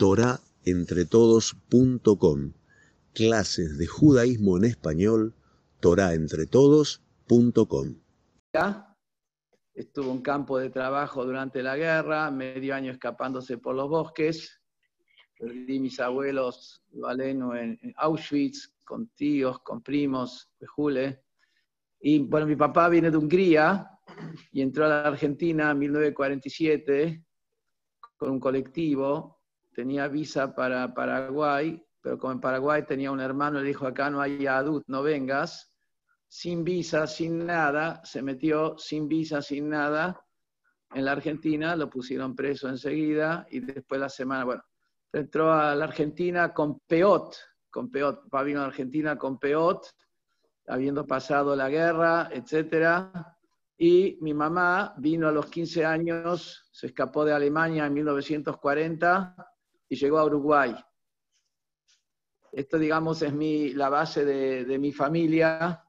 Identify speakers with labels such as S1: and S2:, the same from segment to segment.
S1: torahentretodos.com. Clases de judaísmo en español, torahentretodos.com.
S2: Estuvo en campo de trabajo durante la guerra, medio año escapándose por los bosques. Perdí mis abuelos Valeno en, Auschwitz, con tíos, con primos, de Jule. Y bueno, mi papá viene de Hungría y entró a la Argentina en 1947 con un colectivo. Tenía visa para Paraguay, pero como en Paraguay tenía un hermano, le dijo, acá no hay adult, no vengas. Sin visa, sin nada, se metió sin visa, sin nada. En la Argentina lo pusieron preso enseguida y después la semana, bueno, entró a la Argentina con peot, con peot, papá vino a Argentina con peot, habiendo pasado la guerra, etcétera. Y mi mamá vino a los 15 años, se escapó de Alemania en 1940 y llegó a Uruguay. Esto, digamos, es mi, la base de, mi familia.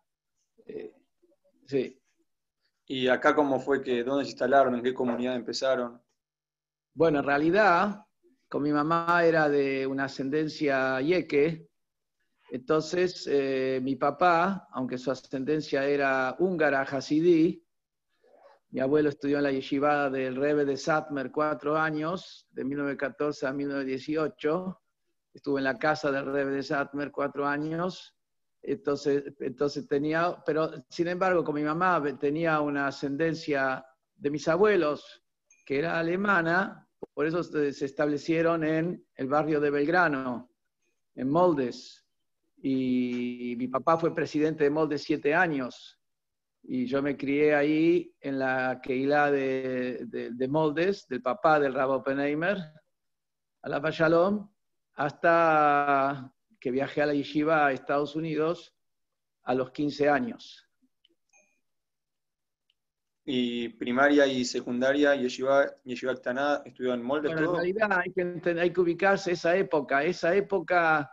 S2: Eh, sí.
S3: ¿Y acá cómo fue que, dónde se instalaron, en qué comunidad empezaron?
S2: Bueno, en realidad, con mi mamá era de una ascendencia yeque, entonces, eh, mi papá, aunque su ascendencia era húngara, hasidí, mi abuelo estudió en la yeshiva del Rebbe de Satmer cuatro años, de 1914 a 1918. Estuvo en la casa del Rebbe de Satmer cuatro años. Entonces, entonces tenía, pero sin embargo, con mi mamá tenía una ascendencia de mis abuelos, que era alemana, por eso se establecieron en el barrio de Belgrano, en Moldes y mi papá fue presidente de Molde siete años y yo me crié ahí en la Keilah de, de, Moldes, del papá del Rabbi Oppenheimer, a la Shalom, hasta que viajé a la Yeshiva a Estados Unidos a los 15 años.
S3: ¿Y primaria y secundaria, Yeshiva, Yeshiva estudió en Moldes?
S2: En realidad hay que, hay que ubicarse esa época. Esa época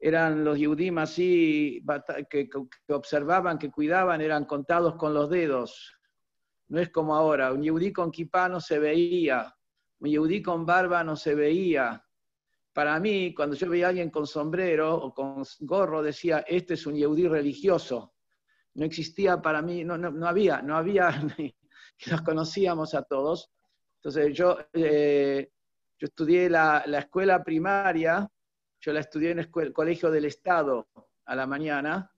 S2: eran los Yehudim así, que, observaban, que cuidaban, eran contados con los dedos. No es como ahora, un Yehudí con kipá no se veía, un Yehudí con barba no se veía. Para mí, cuando yo veía a alguien con sombrero o con gorro, decía, este es un Yehudí religioso. No existía para mí, no, no, había, no había, los conocíamos a todos. Entonces yo, eh, yo estudié la, la escuela primaria, yo la estudié en el Colegio del Estado a la mañana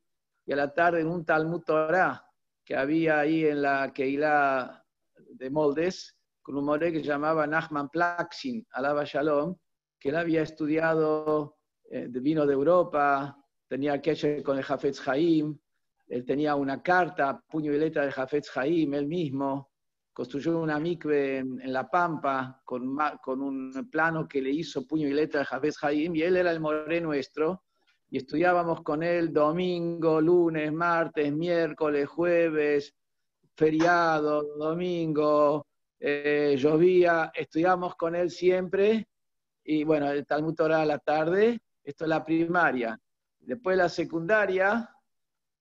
S2: y a la tarde en un Talmud Torah que había ahí en la Keilah de Moldes, con un more que llamaba Nachman Plaxin, alaba Shalom, que él había estudiado, eh, vino de Europa, tenía que con el Jafetz Haim, él tenía una carta, puño y letra de Jafetz Haim, él mismo, construyó una mikve en, La Pampa con, con, un plano que le hizo puño y letra de Javés Jaim, y él era el moré nuestro, y estudiábamos con él domingo, lunes, martes, miércoles, jueves, feriado, domingo, eh, llovía, estudiábamos con él siempre, y bueno, el Talmud Torah a la tarde, esto es la primaria. Después la secundaria,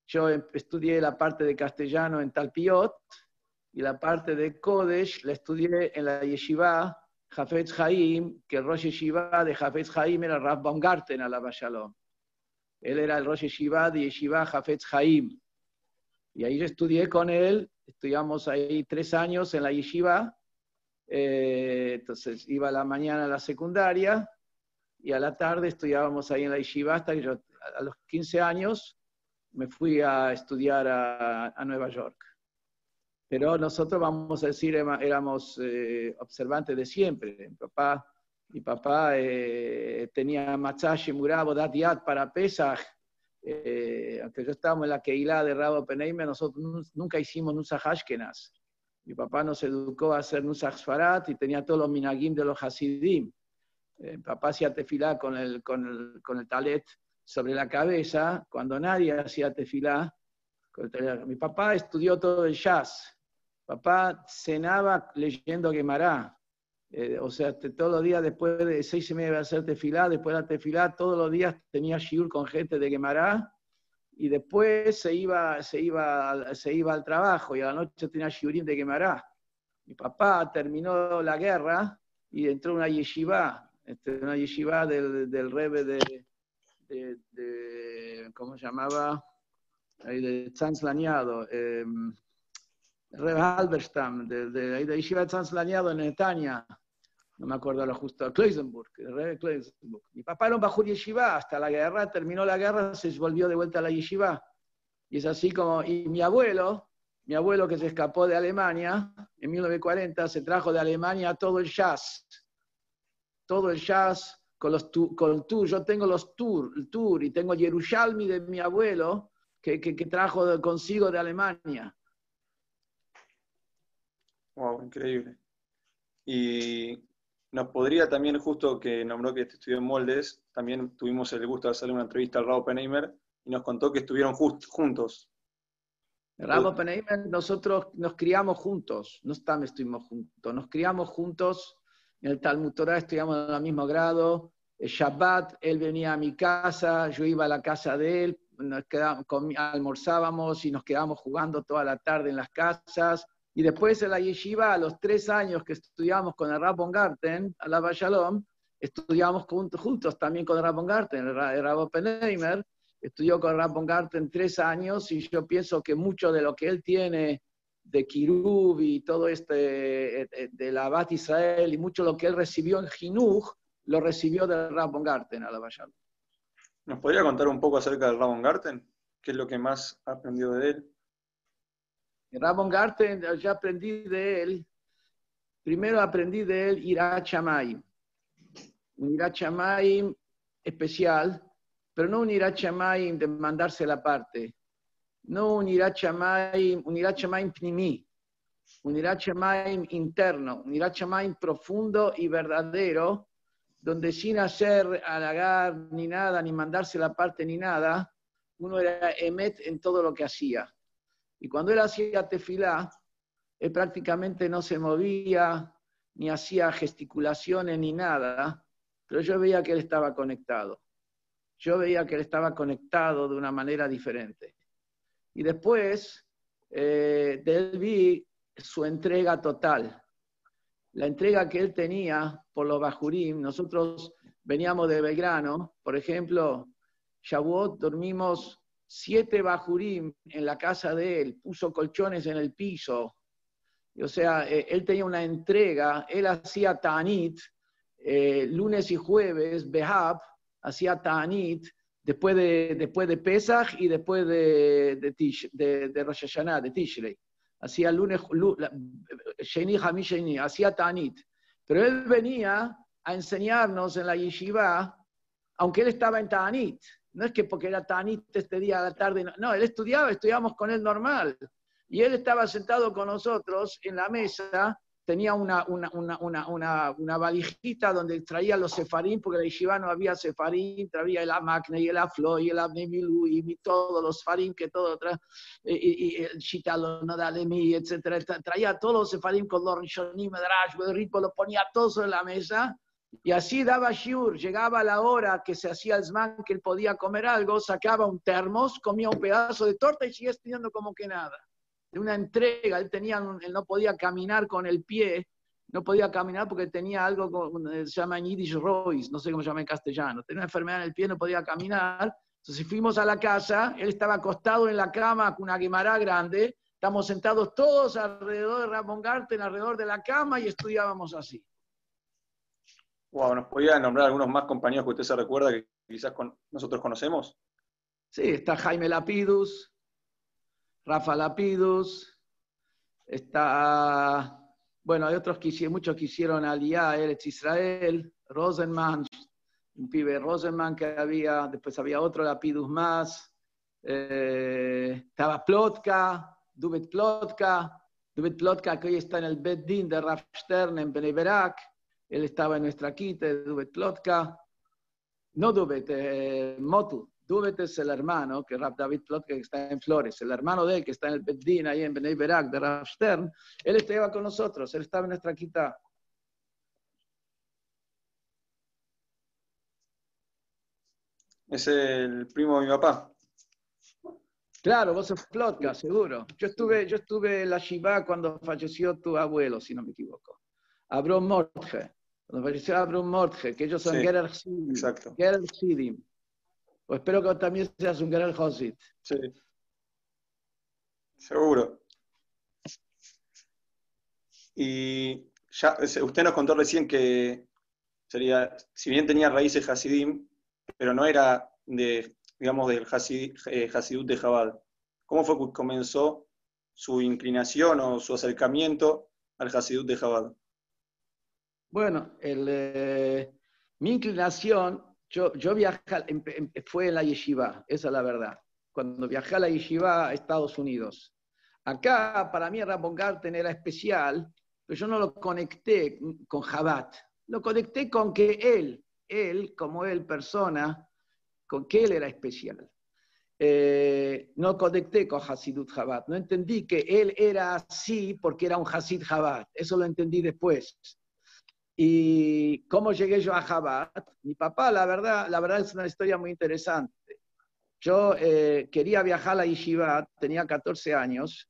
S2: yo em, estudié la parte de castellano en Talpiot, y la parte de Kodesh la estudié en la yeshiva Jafetz Haim, que el Rosh Yeshiva de Jafetz Haim era Rav Baumgarten a la Shalom. Él era el Rosh Yeshiva de Yeshiva Jafetz Haim. Y ahí yo estudié con él, estudiamos ahí tres años en la yeshiva. Eh, entonces iba a la mañana a la secundaria y a la tarde estudiábamos ahí en la yeshiva hasta que yo a los 15 años me fui a estudiar a Nueva York. Pero nosotros, vamos a decir, éramos eh, observantes de siempre. Papá, mi papá eh, tenía machashi murabo datiat para Pesach. Eh, aunque yo estábamos en la Keilah de Rabo Peneime, nosotros nunca hicimos Nusach Ashkenaz. Mi papá nos educó a hacer Nusach Sfarat y tenía todos los minagim de los Hasidim. mi papá hacía tefilá con el, con, el, con el talet sobre la cabeza, cuando nadie hacía tefilá. Mi papá estudió todo el jazz, Papá cenaba leyendo Gemara. Eh, o sea, todos los días después de seis y media de hacer tefilá, después de la tefilá, todos los días tenía shiur con gente de Gemara y después se iba, se iba, se iba al trabajo y a la noche tenía shiurim de Gemara. Mi papá terminó la guerra y entró a una yeshiva este, una yeshiva del, Rebe de, ¿cómo se llamaba? De eh, Rebe Halberstam, de, de, de yeshiva de Tzanz Lañado en Netanya, no me acuerdo lo justo, Kloisenburg, Rebe Kloisenburg. Mi papá era un bajur yeshiva, hasta la guerra, terminó la guerra, se volvió de vuelta a la yeshiva. Y es así como, y mi abuelo, mi abuelo que se escapó de Alemania en 1940, se trajo de Alemania todo el jazz, todo el jazz con, los tu, con el tour. Yo tengo los tour, el tour y tengo Yerushalmi de mi abuelo que, que, que trajo consigo de Alemania.
S3: Wow, increíble. Y nos podría también, justo que nombró que estudió en Moldes, también tuvimos el gusto de hacerle una entrevista al Raúl Penheimer y nos contó que estuvieron just, juntos.
S2: Rabo Penheimer, nosotros nos criamos juntos, no estuvimos juntos, nos criamos juntos en el Talmud Torah, estudiamos en el mismo grado. El Shabbat, él venía a mi casa, yo iba a la casa de él, nos quedábamos, almorzábamos y nos quedábamos jugando toda la tarde en las casas. Y después en la yeshiva, a los tres años que estudiamos con el Rabon Garten, a la Shalom, estudiamos juntos, también con el Rabon Garten, el, el Rabo Penheimer, estudió con Rabon Garten tres años y yo pienso que mucho de lo que él tiene de Kirub y todo este, de la Bat Israel y mucho lo que él recibió en Jinuj, lo recibió de Rabon Garten a la Bayal.
S3: ¿Nos podría contar un poco acerca del Rabon Garten? ¿Qué es lo que más aprendió de él?
S2: Rabon Garten, ya aprendí de él, primero aprendí de él Irat Shamayim, un Irat Shamayim especial, pero no un Irat Shamayim de mandarse la parte, no un Irat Shamayim, un Irat Shamayim pnimi, un Irat Shamayim interno, un Irat Shamayim profundo y verdadero, donde sin hacer halagar ni nada, ni mandarse la parte ni nada, uno era emet en todo lo que hacía. Y cuando él hacía tefilá, él prácticamente no se movía, ni hacía gesticulaciones ni nada, pero yo veía que él estaba conectado. Yo veía que él estaba conectado de una manera diferente. Y después eh, de él vi su entrega total. La entrega que él tenía por los Bajurim. Nosotros veníamos de Belgrano, por ejemplo, Shavuot dormimos siete Bajurim en la casa de él, puso colchones en el piso. O sea, eh, él tenía una entrega, él hacía Tanit, eh, lunes y jueves, Behab, hacía Tanit, después de, después de Pesach y después de, de, Tish, de, de Rosh Hashanah, de Tishrei. Hacía lunes, Sheni, Hami, Sheni, hacía Tanit. Pero él venía a enseñarnos en la yeshiva, aunque él estaba en Tanit. No es que porque era Tanit este día a la tarde, no, no, él estudiaba, estudiábamos con él normal. Y él estaba sentado con nosotros en la mesa tenía una, una, una, una, una valijita donde traía los sefarín, porque en la yeshiva había sefarín, traía el amakne y el aflo y el abnemilu y todos los farín que todo, tra, y, y, el shitalo nadalemi, etcétera, traía todos los sefarín con los rishonim, medrash, rico, lo ponía todo sobre la mesa, y así daba shiur, llegaba la hora que se hacía el zman, que él podía comer algo, sacaba un termos, comía un pedazo de torta y seguía estudiando como que nada de una entrega, él, tenía, él no podía caminar con el pie, no podía caminar porque tenía algo, con, se llama Yiddish Royce, no sé cómo se llama en castellano, tenía una enfermedad en el pie, no podía caminar, entonces fuimos a la casa, él estaba acostado en la cama con una guimará grande, estamos sentados todos alrededor de Ramón Garten, alrededor de la cama y estudiábamos así.
S3: Wow, ¿nos podía nombrar algunos más compañeros que usted se recuerda que quizás nosotros conocemos?
S2: Sí, está Jaime Lapidus, Rafa Lapidus, está, bueno, hay otros que muchos que hicieron Aliyah, Eretz Israel, Rosenman, un pibe Rosenman que había, después había otro Lapidus más, eh, estaba Plotka, Dubet Plotka, Dubet Plotka que hoy está en el Beddin de Raf Stern en Beneberak, él estaba en nuestra quita Dubet Plotka, no Dubet, eh, Motu, Dubet es el hermano, que Rab David Plot, que está en Flores, el hermano de él, que está en el Beddin, ahí en Benei Berak, de Rav Stern, él estaba con nosotros, él estaba en nuestra quita.
S3: Es el primo de mi papá.
S2: Claro, vos sos Plotka, seguro. Yo estuve, yo estuve en la Shiva cuando falleció tu abuelo, si no me equivoco. Abrón Mordge. Cuando falleció Abraham Mordge, que ellos son
S3: Sí,
S2: Gerer Sidim.
S3: exacto.
S2: Gerer Sidim. Pues espero que también seas un Gerer Hosit.
S3: Sí. Seguro. Y ya, usted nos contó recién que sería, si bien tenía raíces Hasidim, pero no era de, digamos, del eh, Hasidut de Jabal. ¿Cómo fue que comenzó su inclinación o su acercamiento al Hasidut de Jabal?
S2: Bueno, eh, mi inclinación, yo, viajé, em- fue en la yeshiva, esa es la verdad. Cuando viajé a la yeshiva a Estados Unidos. Acá, para mí, Ramón Garten era especial, pero yo no lo conecté con Jabat. Lo conecté con que él, él, como él, persona, con que él era especial. Eh, no conecté con Hasidut Jabat. No entendí que él era así porque era un Hasid Jabat. Eso lo entendí después. ¿Y cómo llegué yo a Jabat? Mi papá, la verdad, la verdad es una historia muy interesante. Yo eh, quería viajar a la Yeshiva, tenía 14 años,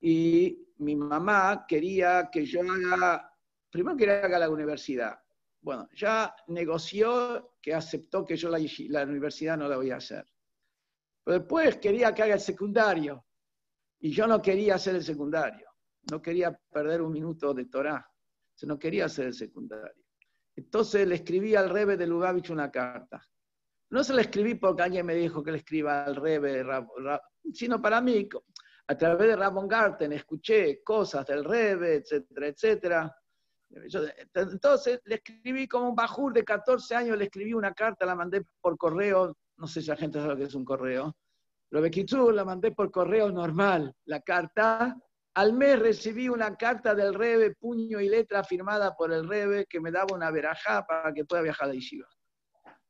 S2: y mi mamá quería que yo haga, primero quería que haga la universidad. Bueno, ya negoció que aceptó que yo la, la universidad no la voy a hacer. Pero después quería que haga el secundario, y yo no quería hacer el secundario. No quería perder un minuto de Torah. No quería hacer el secundario. Entonces le escribí al Rebe de Lubavitch una carta. No se la escribí porque alguien me dijo que le escriba al Rebe, sino para mí, a través de Ramon Garten, escuché cosas del Rebe, etcétera, etcétera. Entonces le escribí como un bajur de 14 años, le escribí una carta, la mandé por correo, no sé si la gente sabe lo que es un correo, pero Bekitsu la mandé por correo normal, la carta. Al mes recibí una carta del Rebe, puño y letra firmada por el Rebe, que me daba una verajá para que pueda viajar a la Yeshiva.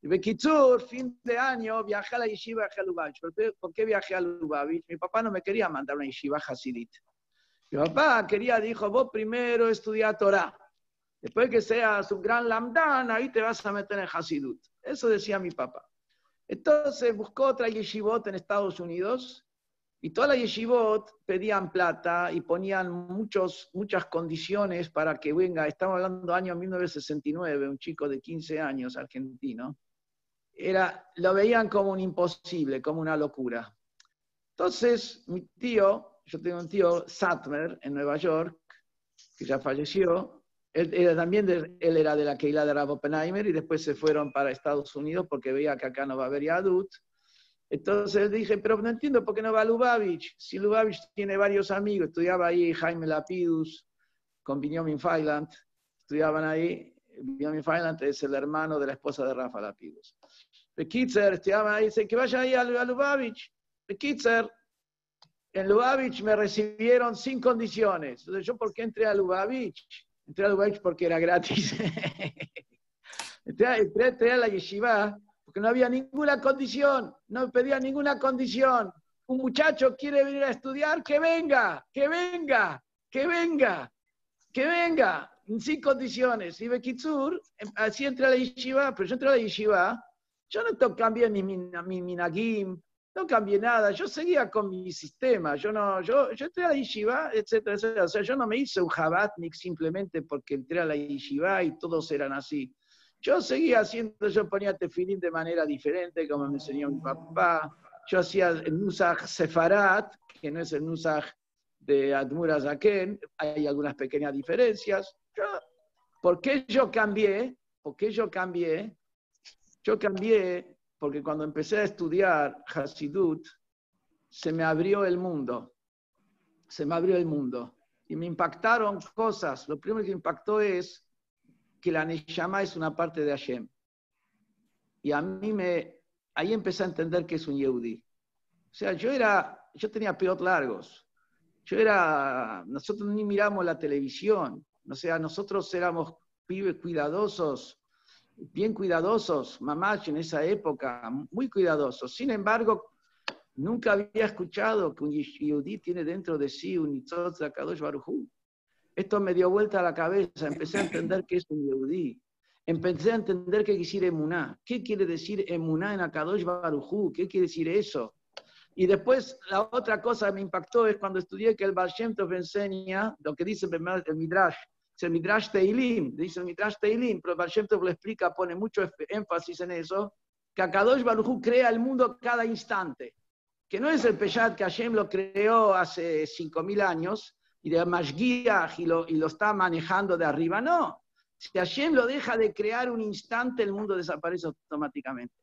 S2: Bekitsur, fin de año, viajé a la Yeshiva a Lubavitch. ¿Por qué, viajé a Lubavitch? Mi papá no me quería mandar una Yeshiva Hasidit. Mi papá quería, dijo, vos primero estudia Torah. Después que seas un gran lamdan, ahí te vas a meter en Hasidut. Eso decía mi papá. Entonces buscó otra yeshivot en Estados Unidos y todas las yeshivot pedían plata y ponían muchos, muchas condiciones para que venga. Estamos hablando año 1969, un chico de 15 años argentino. Era, lo veían como un imposible, como una locura. Entonces, mi tío, yo tengo un tío, Satmer, en Nueva York, que ya falleció, él, era también de- él era de la Keilah de Rav Oppenheimer y después se fueron para Estados Unidos porque veía que acá no va a haber Yadut. Entonces dije, pero no entiendo por qué no va Lubavitch. Si Lubavitch tiene varios amigos, estudiaba ahí Jaime Lapidus con Benjamin Feiland, estudiaban ahí. Benjamin Feiland es el hermano de la esposa de Rafa Lapidus. Bekitzer estudiaban ahí, dice que vaya ahí a, Lubavitch. Bekitzer, en Lubavitch me recibieron sin condiciones. Entonces, ¿yo por qué entré a Lubavitch? Entré a Lubavitch porque era gratis. entré, entré- entré a la yeshiva porque no había ninguna condición, no pedía ninguna condición. Un muchacho quiere venir a estudiar, que venga, que venga, que venga, que venga, sin condiciones. Y Bekitsur, em, así entré a la yeshiva, pero yo entré a la yeshiva, yo no cambié ni mi, mi minagim, no cambié nada, yo seguía con mi sistema, yo no, yo, yo entré a la yeshiva, etcétera, etcétera. O sea, yo no me hice un jabatnik simplemente porque entré a la yeshiva y todos eran así. Yo seguía haciendo, yo ponía tefilín de manera diferente, como me enseñó mi papá. Yo hacía el Nusach Sefarat, que no es el Nusach de Admura Zaken, hay algunas pequeñas diferencias. Yo, ¿Por qué yo cambié? ¿Por qué yo cambié? Yo cambié porque cuando empecé a estudiar Hasidut, se me abrió el mundo. Se me abrió el mundo. Y me impactaron cosas. Lo primero que impactó es que la Neshama es una parte de Hashem. Y a mí me, ahí empecé a entender que es un Yehudi. O sea, yo era, yo tenía peot largos. Yo era, nosotros ni miramos la televisión. O sea, nosotros éramos pibes cuidadosos, bien cuidadosos, mamás en esa época, muy cuidadosos. Sin embargo, nunca había escuchado que un Yehudi tiene dentro de sí un Nitzot Zakadosh Baruj. Esto me dio vuelta a la cabeza, empecé a entender que es un Yehudí. Empecé a entender quiere decir emuná. ¿Qué quiere decir emuná en Akadosh Barujú? ¿Qué quiere decir eso? Y después, la otra cosa que me impactó es cuando estudié que el Baal Shem enseña, lo que dice el Midrash, es el Midrash Teilim, dice el Midrash Teilim, pero Baal Shem Tov lo explica, pone mucho énfasis en eso, que Akadosh Baruj crea el mundo cada instante, que no es el Peshat que Hashem lo creó hace 5.000 años y de Mashgiach y lo, y lo está manejando de arriba, no. Si Hashem lo deja de crear un instante, el mundo desaparece automáticamente.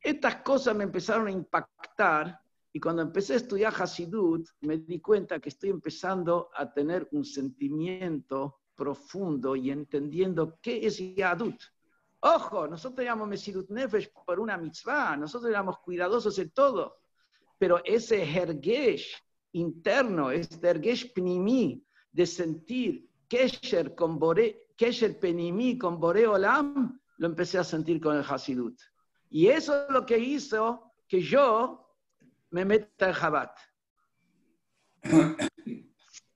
S2: Estas cosas me empezaron a impactar y cuando empecé a estudiar Hasidut, me di cuenta que estoy empezando a tener un sentimiento profundo y entendiendo qué es Yadut. Ojo, nosotros llamamos Mesirut Nefesh por una mitzvah, nosotros éramos cuidadosos en todo, pero ese hergesh interno, ese hergesh pnimi de sentir kesher con bore, kesher penimi con bore olam, lo empecé a sentir con el Hasidut. Y eso es lo que hizo que yo me meta en Jabat.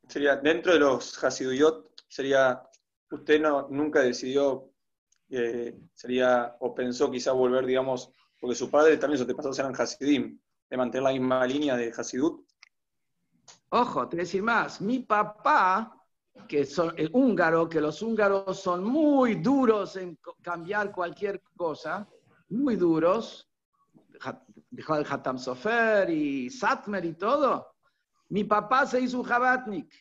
S3: Sería, dentro de los Hasiduyot, sería, usted no, nunca decidió, eh, sería, o pensó quizá volver, digamos, porque su padre también sus antepasados eran Hasidim, de mantener la misma línea de Hasidut.
S2: Ojo, te voy a decir más, mi papá, que son el húngaro, que los húngaros son muy duros en cambiar cualquier cosa, muy duros, dejó el Hatam Sofer y Satmer y todo. Mi papá se hizo un Jabatnik.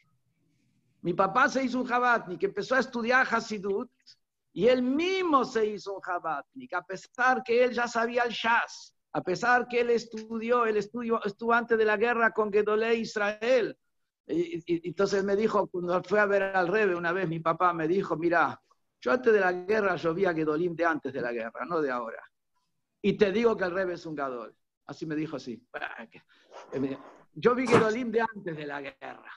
S2: Mi papá se hizo un Jabatnik, empezó a estudiar Hasidut y él mismo se hizo un Jabatnik, a pesar que él ya sabía el Shas, a pesar que él estudió, él estudió, estuvo antes de la guerra con Gedolé Israel. Y, entonces me dijo, cuando fue a ver al Rebe una vez, mi papá me dijo, mira, yo antes de la guerra yo vi a Gedolim de antes de la guerra, no de ahora. Y te digo que el Rebe es un Gadol. Así me dijo así. Yo vi Gedolim de antes de la guerra.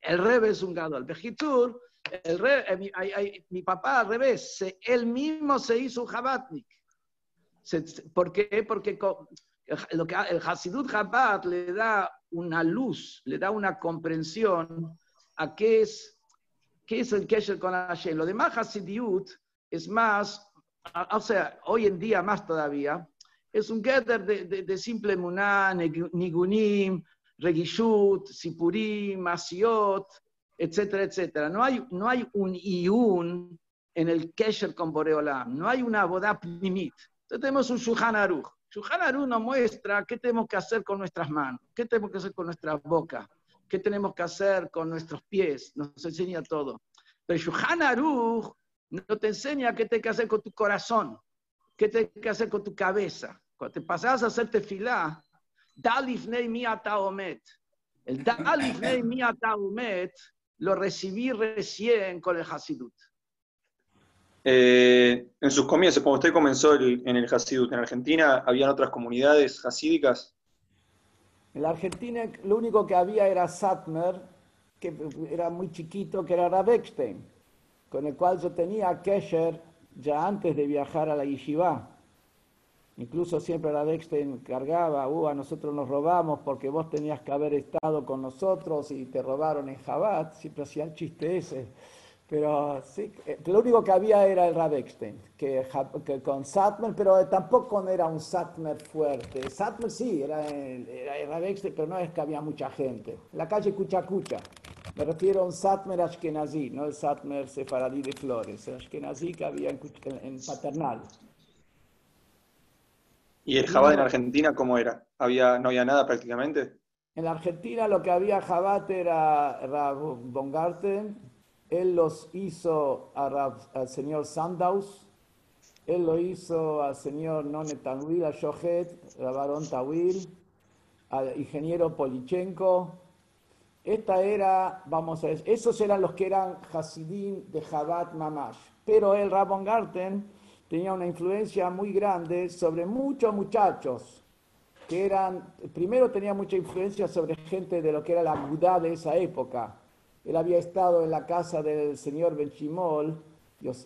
S2: El Rebe es un Gadol. Bejitur, el eh, mi, papá al revés, él mismo se hizo un Jabatnik. ¿Por qué? Porque lo que, el Hasidut Jabat le da una luz, le da una comprensión a qué es, qué es el Kesher con Hashem. Lo demás Hasidut es más, o sea, hoy en día más todavía, es un gather de, simple muná, nigunim, regishut, sipurim, asiot, etcétera, etcétera. No hay, no hay un iun en el kesher con Boreolam, no hay una boda primit. Entonces tenemos un Shulchan Aruch. Shulchan Aruch nos muestra qué tenemos que hacer con nuestras manos, qué tenemos que hacer con nuestra boca, qué tenemos que hacer con nuestros pies, nos enseña todo. Pero Shulchan Aruch no te enseña qué tienes que hacer con tu corazón, qué tienes que hacer con tu cabeza. Cuando te pasas a hacer tefilá, Dalifnei mi omet. El Dalifnei mi omet lo recibí recién con el Hasidut.
S3: Eh, en sus comienzos, cuando usted comenzó en el Hasidut, ¿en Argentina habían otras comunidades hasídicas?
S2: En la Argentina lo único que había era Satmer, que era muy chiquito, que era Rabekstein, con el cual yo tenía Kesher ya antes de viajar a la Yeshiva. Incluso siempre la Dexter encargaba, uh, nosotros nos robamos porque vos tenías que haber estado con nosotros y te robaron en Jabat, siempre hacía el chiste ese. Pero sí, eh, lo único que había era el Radexten, que, que, con Satmer, pero tampoco era un Satmer fuerte. Satmer sí, era el, era el pero no es que había mucha gente. La calle Cuchacucha. Me refiero a un Satmer Ashkenazi, no el Satmer sefaradí de Flores, el Ashkenazi que había en, en Paternal.
S3: ¿Y el Jabat en Argentina cómo era? ¿Había, ¿No había nada prácticamente?
S2: En la Argentina lo que había Jabat era Rav Bongarten, él los hizo al señor Sandaus, él lo hizo al señor None Tanwil, a Shohet, Barón Tawil, al ingeniero Polichenko. Esta era, vamos a ver, esos eran los que eran Hasidim de Jabat Mamash. Pero el Rabon Garten tenía una influencia muy grande sobre muchos muchachos que eran, primero tenía mucha influencia sobre gente de lo que era la Budá de esa época. Él había estado en la casa del señor Benchimol,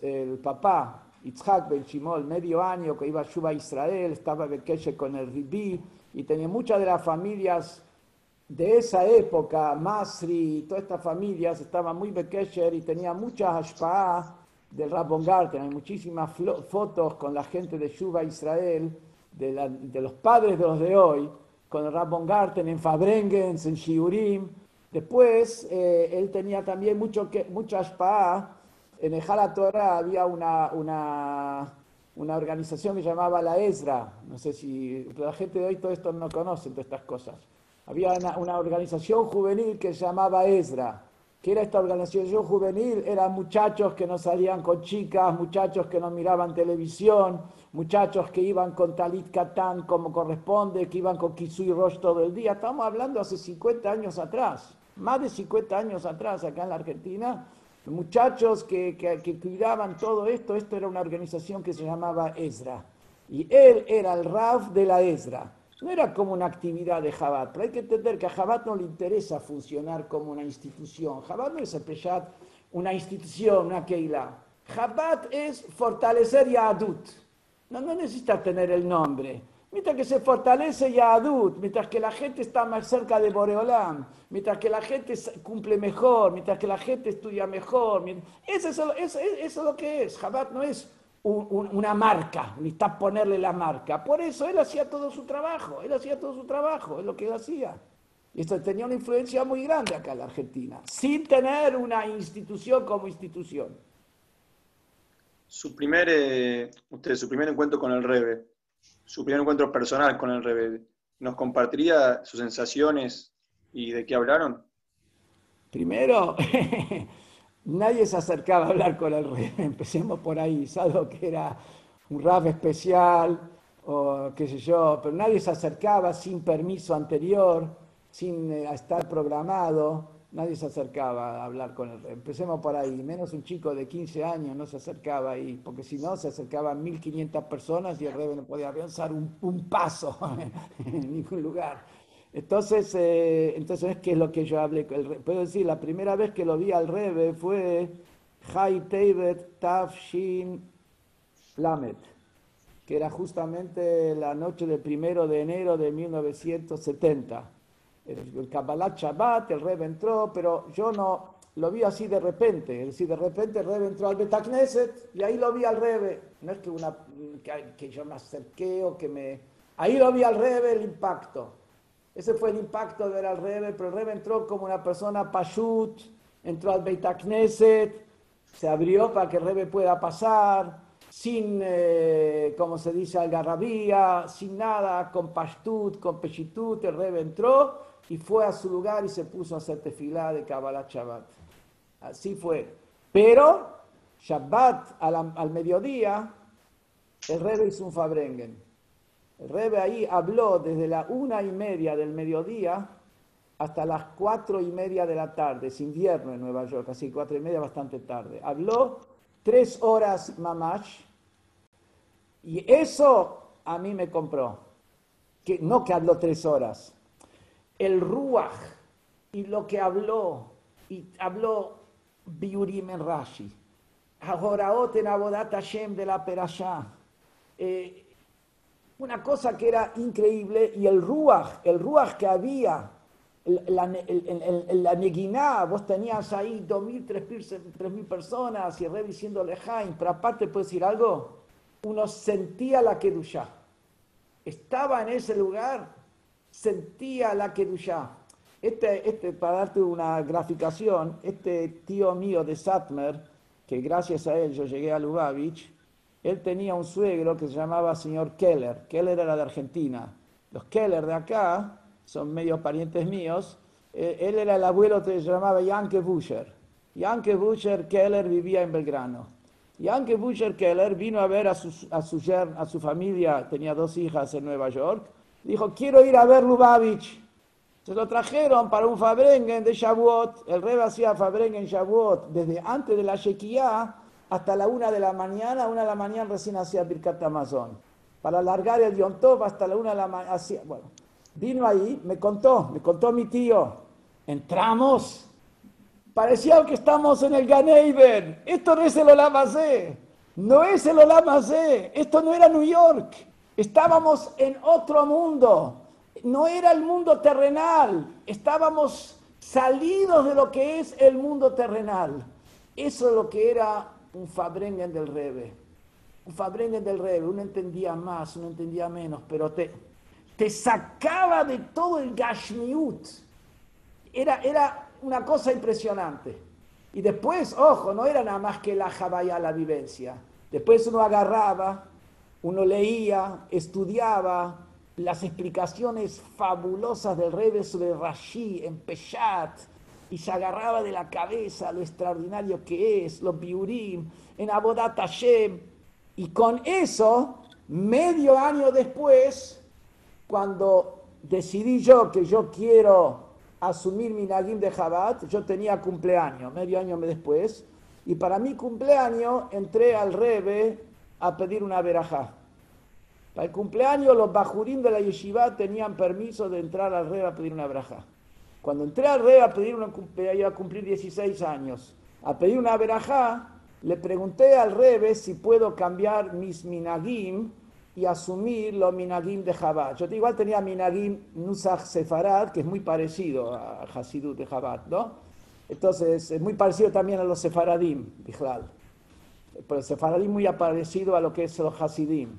S2: el papá, Itzhak Benchimol, medio año que iba a Shuba Israel, estaba Bekeche con el Ribi, y tenía muchas de las familias de esa época, Masri, todas estas familias estaban muy Bekesher y tenía mucha Hashpa'ah del Rabon Garten. Hay muchísimas fotos con la gente de Shuba Israel, de, los padres de los de hoy, con el Rabon Garten en Fabrengens, en Shiurim. Después, eh, él tenía también mucho que, mucha en Ejala Torah había una, una, organización que llamaba la ESRA. No sé si la gente de hoy todo esto no conoce, todas estas cosas. Había una, una organización juvenil que se llamaba ESRA que era esta organización juvenil, eran muchachos que no salían con chicas, muchachos que no miraban televisión, muchachos que iban con talit katán como corresponde, que iban con kisui rosh todo el día. Estamos hablando hace 50 años atrás, más de 50 años atrás acá en la Argentina, muchachos que, que, cuidaban todo esto, esto era una organización que se llamaba ESRA. Y él era el RAF de la ESRA. No era como una actividad de Jabat, pero hay que entender que a Jabat no le interesa funcionar como una institución. Jabat no es empezar una institución, una Keilah. Jabat es fortalecer Yadut. No, no necesita tener el nombre. Mientras que se fortalece Yadut, mientras que la gente está más cerca de Boreolam, mientras que la gente cumple mejor, mientras que la gente estudia mejor. Eso, eso, eso, es lo que es. Jabat no es una marca, necesita ponerle la marca. Por eso él hacía todo su trabajo, él hacía todo su trabajo, es lo que él hacía. Y esto tenía una influencia muy grande acá en la Argentina, sin tener una institución como institución.
S3: Su primer, eh, usted, su primer encuentro con el Rebe, su primer encuentro personal con el Rebe, ¿nos compartiría sus sensaciones y de qué hablaron?
S2: Primero, nadie se acercaba a hablar con el rey. Empecemos por ahí, salvo que era un rap especial o qué sé yo, pero nadie se acercaba sin permiso anterior, sin eh, estar programado, nadie se acercaba a hablar con el rey. Empecemos por ahí, menos un chico de 15 años no se acercaba ahí, porque si no se acercaban 1500 personas y el rey no podía avanzar un, un paso en ningún lugar. Entonces, eh, entonces, ¿qué es lo que yo hablé? Puedo decir, la primera vez que lo vi al Rebe fue Hai Tevet Tafshin Lamet, que era justamente la noche del primero de enero de 1970. El, Kabbalah Shabbat, el Rebe entró, pero yo no lo vi así de repente. Es decir, de repente el Rebe entró al Betacneset y ahí lo vi al Rebe. No es que, una, que, que yo me acerqué o que me... Ahí lo vi al Rebe el impacto. Ese fue el impacto de ver al Rebe, pero el Rebe entró como una persona pashut, entró al Beit Knesset, se abrió para que el Rebe pueda pasar, sin, eh, como se dice, algarrabía, sin nada, con pashtut, con peshitut, el Rebe entró y fue a su lugar y se puso a hacer tefilá de Kabbalah Shabbat. Así fue. Pero, Shabbat al, al mediodía, el Rebe hizo un Fabrengen. El Rebe ahí habló desde la una y media del mediodía hasta las cuatro y media de la tarde, es invierno en Nueva York, así cuatro y media bastante tarde. Habló tres horas mamash y eso a mí me compró. Que, no que habló tres horas, el ruach y lo que habló, y habló Biurim en Rashi, Ahoraot en Abodat Hashem de la Perashá, eh, una cosa que era increíble, y el ruaj, el ruaj que había, la, la neguiná, vos tenías ahí 2.000, 3.000 personas y el rey diciéndole Jaime, pero aparte puedo decir algo, uno sentía la Kedushá. Estaba en ese lugar, sentía la Kedushá. Este, este, para darte una graficación, este tío mío de Satmer, que gracias a él yo llegué a Lubavitch, él tenía un suegro que se llamaba señor Keller. Keller era de Argentina. Los Keller de acá son medios parientes míos. Eh, él era el abuelo que se llamaba Janke Buscher. Janke Buscher Keller vivía en Belgrano. Janke Buscher Keller vino a ver a su, a su, a su familia, tenía dos hijas en Nueva York. Dijo, quiero ir a ver Lubavitch. Se lo trajeron para un Fabrengen de Shavuot. El rey hacía Fabrengen Shavuot desde antes de la Shekiah hasta la una de la mañana, una de la mañana recién hacía Birkat Amazon. Para alargar el Yom hasta la una de la mañana, bueno, vino ahí, me contó, me contó mi tío, entramos, parecía que estamos en el Ganeiben, esto no es el Olamazé, no es el Olamazé, esto no era New York, estábamos en otro mundo, no era el mundo terrenal, estábamos salidos de lo que es el mundo terrenal. Eso es lo que era un Fabrengen del Rebe. Un Fabrengen del Rebe, uno entendía más, uno entendía menos, pero te, te sacaba de todo el Gashmiut. Era, era una cosa impresionante. Y después, ojo, no era nada más que la jabaya, la vivencia. Después uno agarraba, uno leía, estudiaba las explicaciones fabulosas del Rebbe sobre Rashi en Peshat, y se agarraba de la cabeza lo extraordinario que es, los biurim, en Abodat Hashem. Y con eso, medio año después, cuando decidí yo que yo quiero asumir mi Nagim de Jabat, yo tenía cumpleaños, medio año después, y para mi cumpleaños entré al Rebe a pedir una verajá. Para el cumpleaños los bajurín de la yeshiva tenían permiso de entrar al Rebe a pedir una verajá. Cuando entré al Rebe a pedir una, iba a cumplir 16 años, a pedir una verajá, le pregunté al Rebe si puedo cambiar mis minagim y asumir los minagim de Jabat. Yo igual tenía minagim Nusach Sefarad, que es muy parecido a Hasidut de Jabat, ¿no? Entonces, es muy parecido también a los Sefaradim, Bijlal. Pero el Sefaradim muy parecido a lo que es los Hasidim.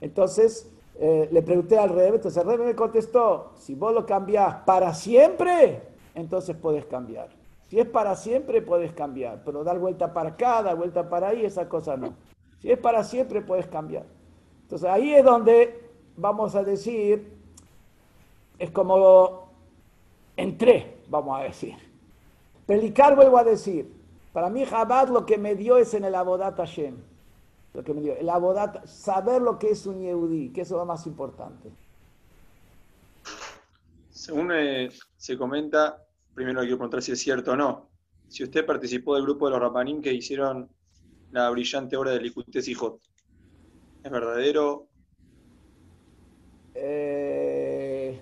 S2: Entonces, eh, le pregunté al Rebe, entonces el Rebe me contestó, si vos lo cambiás para siempre, entonces puedes cambiar. Si es para siempre, puedes cambiar, pero dar vuelta para acá, dar vuelta para ahí, esa cosa no. Si es para siempre, puedes cambiar. Entonces ahí es donde vamos a decir, es como entré, vamos a decir. Pelicar vuelvo a decir, para mí Jabad lo que me dio es en el Abodat Hashem. Lo que me dio, el Abodat, saber lo que es un Yehudi, que eso es lo más importante.
S3: Según eh, se comenta, primero quiero preguntar si es cierto o no. Si usted participó del grupo de los Rapanim que hicieron la brillante obra de Likutes y Hot. ¿Es verdadero?
S2: Eh,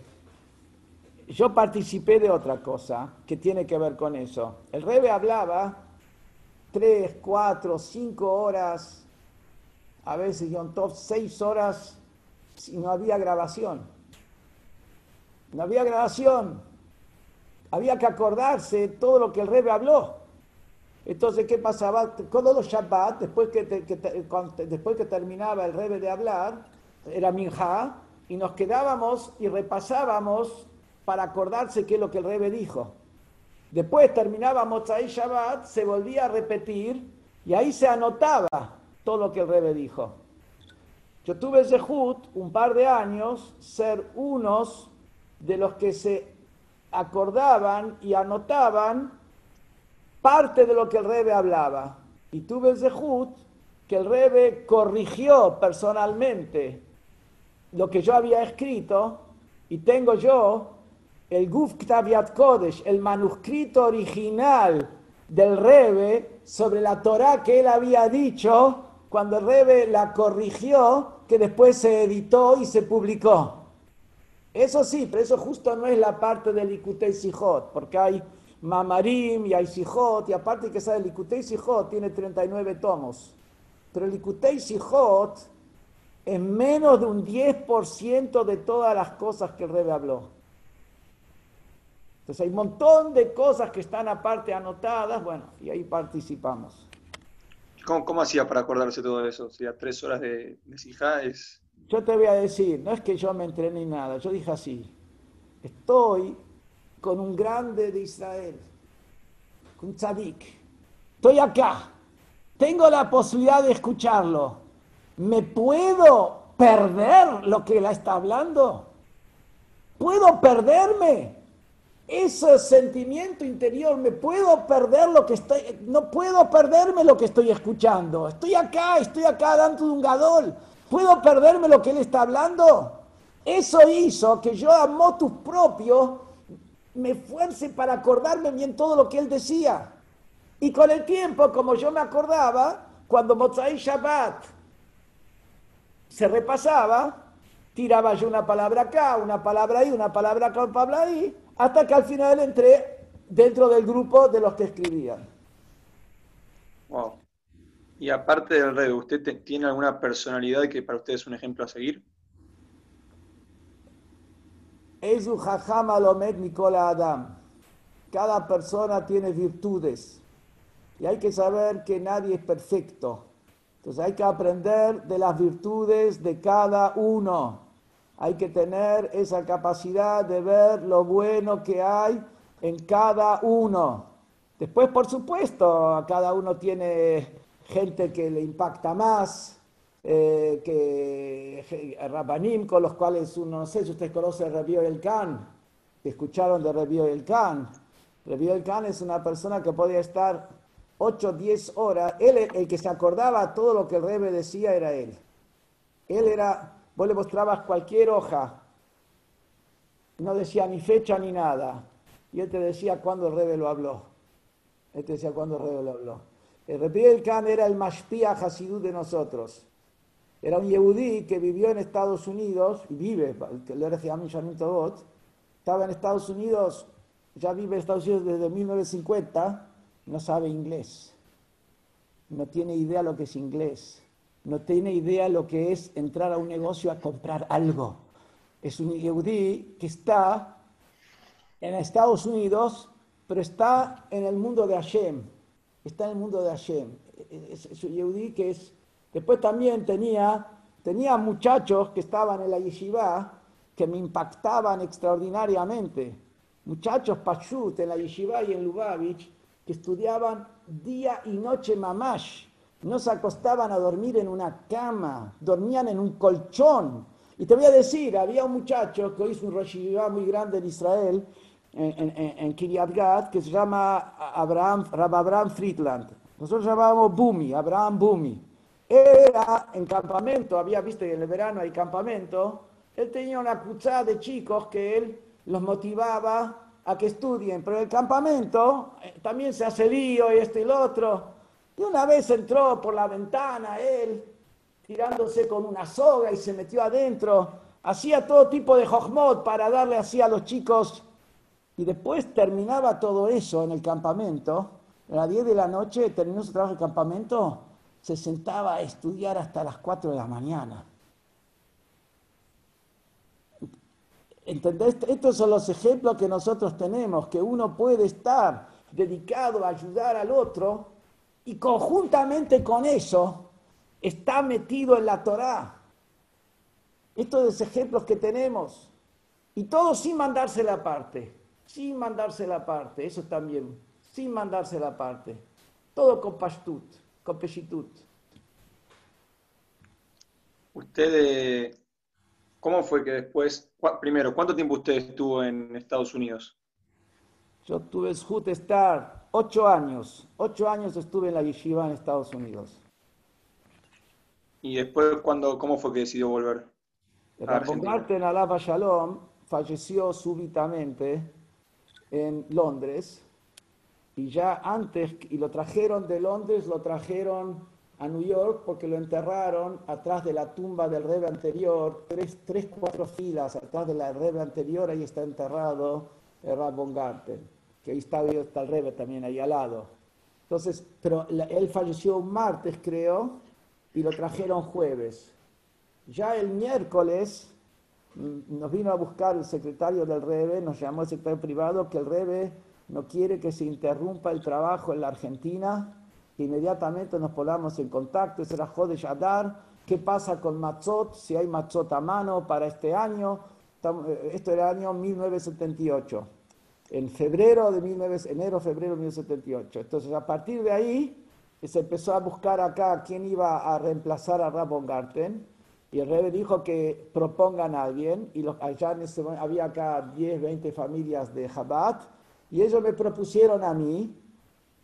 S2: yo participé de otra cosa que tiene que ver con eso. El Rebe hablaba tres, cuatro, cinco horas, a veces John Top seis horas, y no había grabación. No había grabación. Había que acordarse todo lo que el Rebe habló. Entonces, ¿qué pasaba? Todos los Shabbat, después que, después que terminaba el Rebe de hablar, era Minja, y nos quedábamos y repasábamos para acordarse qué es lo que el Rebe dijo. Después terminábamos ahí Shabbat, se volvía a repetir y ahí se anotaba todo lo que el Rebe dijo. Yo tuve Zehut un par de años ser unos de los que se acordaban y anotaban parte de lo que el Rebe hablaba. Y tuve Zehut que el Rebe corrigió personalmente lo que yo había escrito y tengo yo el Guf Ktaviat Kodesh, el manuscrito original del Rebe sobre la Torah que él había dicho cuando el Rebe la corrigió, que después se editó y se publicó. Eso sí, pero eso justo no es la parte del Ikutei Sijot, porque hay Mamarim y hay Sijot, y aparte que sabe, el Ikutei Sijot tiene 39 tomos. Pero el Ikutei Sijot es menos de un 10% de todas las cosas que el Rebe habló. Entonces hay un montón de cosas que están aparte anotadas, bueno, y ahí participamos.
S3: ¿Cómo, hacía para acordarse todo eso? O sea, tres horas de, de es...
S2: Yo te voy a decir, no es que yo me entrené nada, yo dije así, estoy con un grande de Israel, un tzadik. Estoy acá, tengo la posibilidad de escucharlo. ¿Me puedo perder lo que él está hablando? ¿Puedo perderme? Ese sentimiento interior, me puedo perder lo que estoy, no puedo perderme lo que estoy escuchando. Estoy acá, estoy acá dando un gadol. ¿Puedo perderme lo que él está hablando? Eso hizo que yo a motus propio me fuerce para acordarme bien todo lo que él decía. Y con el tiempo, como yo me acordaba, cuando Motzai Shabbat se repasaba, tiraba yo una palabra acá, una palabra ahí, una palabra acá, una palabra ahí, hasta que al final entré dentro del grupo de los que escribían.
S3: Wow. Y aparte del rey, ¿usted tiene alguna personalidad que para usted es un ejemplo a seguir?
S2: Nicola Adam. Cada persona tiene virtudes. Y hay que saber que nadie es perfecto. Entonces hay que aprender de las virtudes de cada uno. Hay que tener esa capacidad de ver lo bueno que hay en cada uno. Después, por supuesto, cada uno tiene gente que le impacta más, eh, que Rabanim, con los cuales uno, no sé si ustedes conocen Rebio El Khan, escucharon de Rebio El Khan. Rebio El Khan es una persona que podía estar 8, 10 horas. Él, el que se acordaba todo lo que el Rebe decía, era él. Él era, vos le mostrabas cualquier hoja, no decía ni fecha ni nada. Y él te decía cuándo el Rebe lo habló. Él te decía cuándo el Rebe lo habló. El Rebbe Khan era el Mashpia Hasidú de nosotros. Era un Yehudí que vivió en Estados Unidos, y vive, que le estaba en Estados Unidos, ya vive en Estados Unidos desde 1950, no sabe inglés. No tiene idea lo que es inglés. No tiene idea lo que es entrar a un negocio a comprar algo. Es un Yehudí que está en Estados Unidos, pero está en el mundo de Hashem está en el mundo de Hashem. Es, un Yehudi que es... Después también tenía, tenía muchachos que estaban en la yeshiva que me impactaban extraordinariamente. Muchachos Pashut en la yeshiva y en Lubavitch que estudiaban día y noche mamash. No se acostaban a dormir en una cama, dormían en un colchón. Y te voy a decir, había un muchacho que hizo un Rosh muy grande en Israel, en, Kiryat Gat que se llama Abraham, Abraham Friedland. Nosotros llamábamos Bumi, Abraham Bumi. Era en campamento, había visto que en el verano hay campamento. Él tenía una cuchara de chicos que él los motivaba a que estudien, pero el campamento eh, también se hace lío y esto y lo otro. Y una vez entró por la ventana él, tirándose con una soga y se metió adentro. Hacía todo tipo de jochmot para darle así a los chicos y después terminaba todo eso en el campamento. A las 10 de la noche terminó su trabajo de campamento, se sentaba a estudiar hasta las 4 de la mañana. ¿Entendés? Estos son los ejemplos que nosotros tenemos, que uno puede estar dedicado a ayudar al otro y conjuntamente con eso está metido en la Torá. Estos ejemplos que tenemos. Y todo sin mandarse la parte sin mandarse la parte, eso también, sin mandarse la parte. Todo con pastut, con peshitut.
S3: Usted, ¿cómo fue que después, primero, cuánto tiempo usted estuvo en Estados Unidos?
S2: Yo tuve el estar ocho años, ocho años estuve en la yeshiva en Estados Unidos.
S3: ¿Y después cuándo, cómo fue que decidió volver?
S2: A en Alaba Shalom falleció súbitamente en Londres y ya antes, y lo trajeron de Londres, lo trajeron a New York porque lo enterraron atrás de la tumba del rebe anterior, tres, tres cuatro filas atrás de la rebe anterior, ahí está enterrado el Rabon Garten, que ahí está, el rebe también ahí al lado. Entonces, pero él falleció un martes, creo, y lo trajeron jueves. Ya el miércoles nos vino a buscar el secretario del REBE, nos llamó el secretario privado que el REBE no quiere que se interrumpa el trabajo en la Argentina, inmediatamente nos ponamos en contacto, ese era Jode Yadar, qué pasa con Matzot, si hay Matzot a mano para este año, eh, esto era el año 1978, en febrero de 19, enero, febrero de 1978. Entonces, a partir de ahí, se empezó a buscar acá quién iba a reemplazar a Rabon Garten, y el rebe dijo que propongan a alguien, y los, allá en ese había acá 10, 20 familias de Jabat, y ellos me propusieron a mí,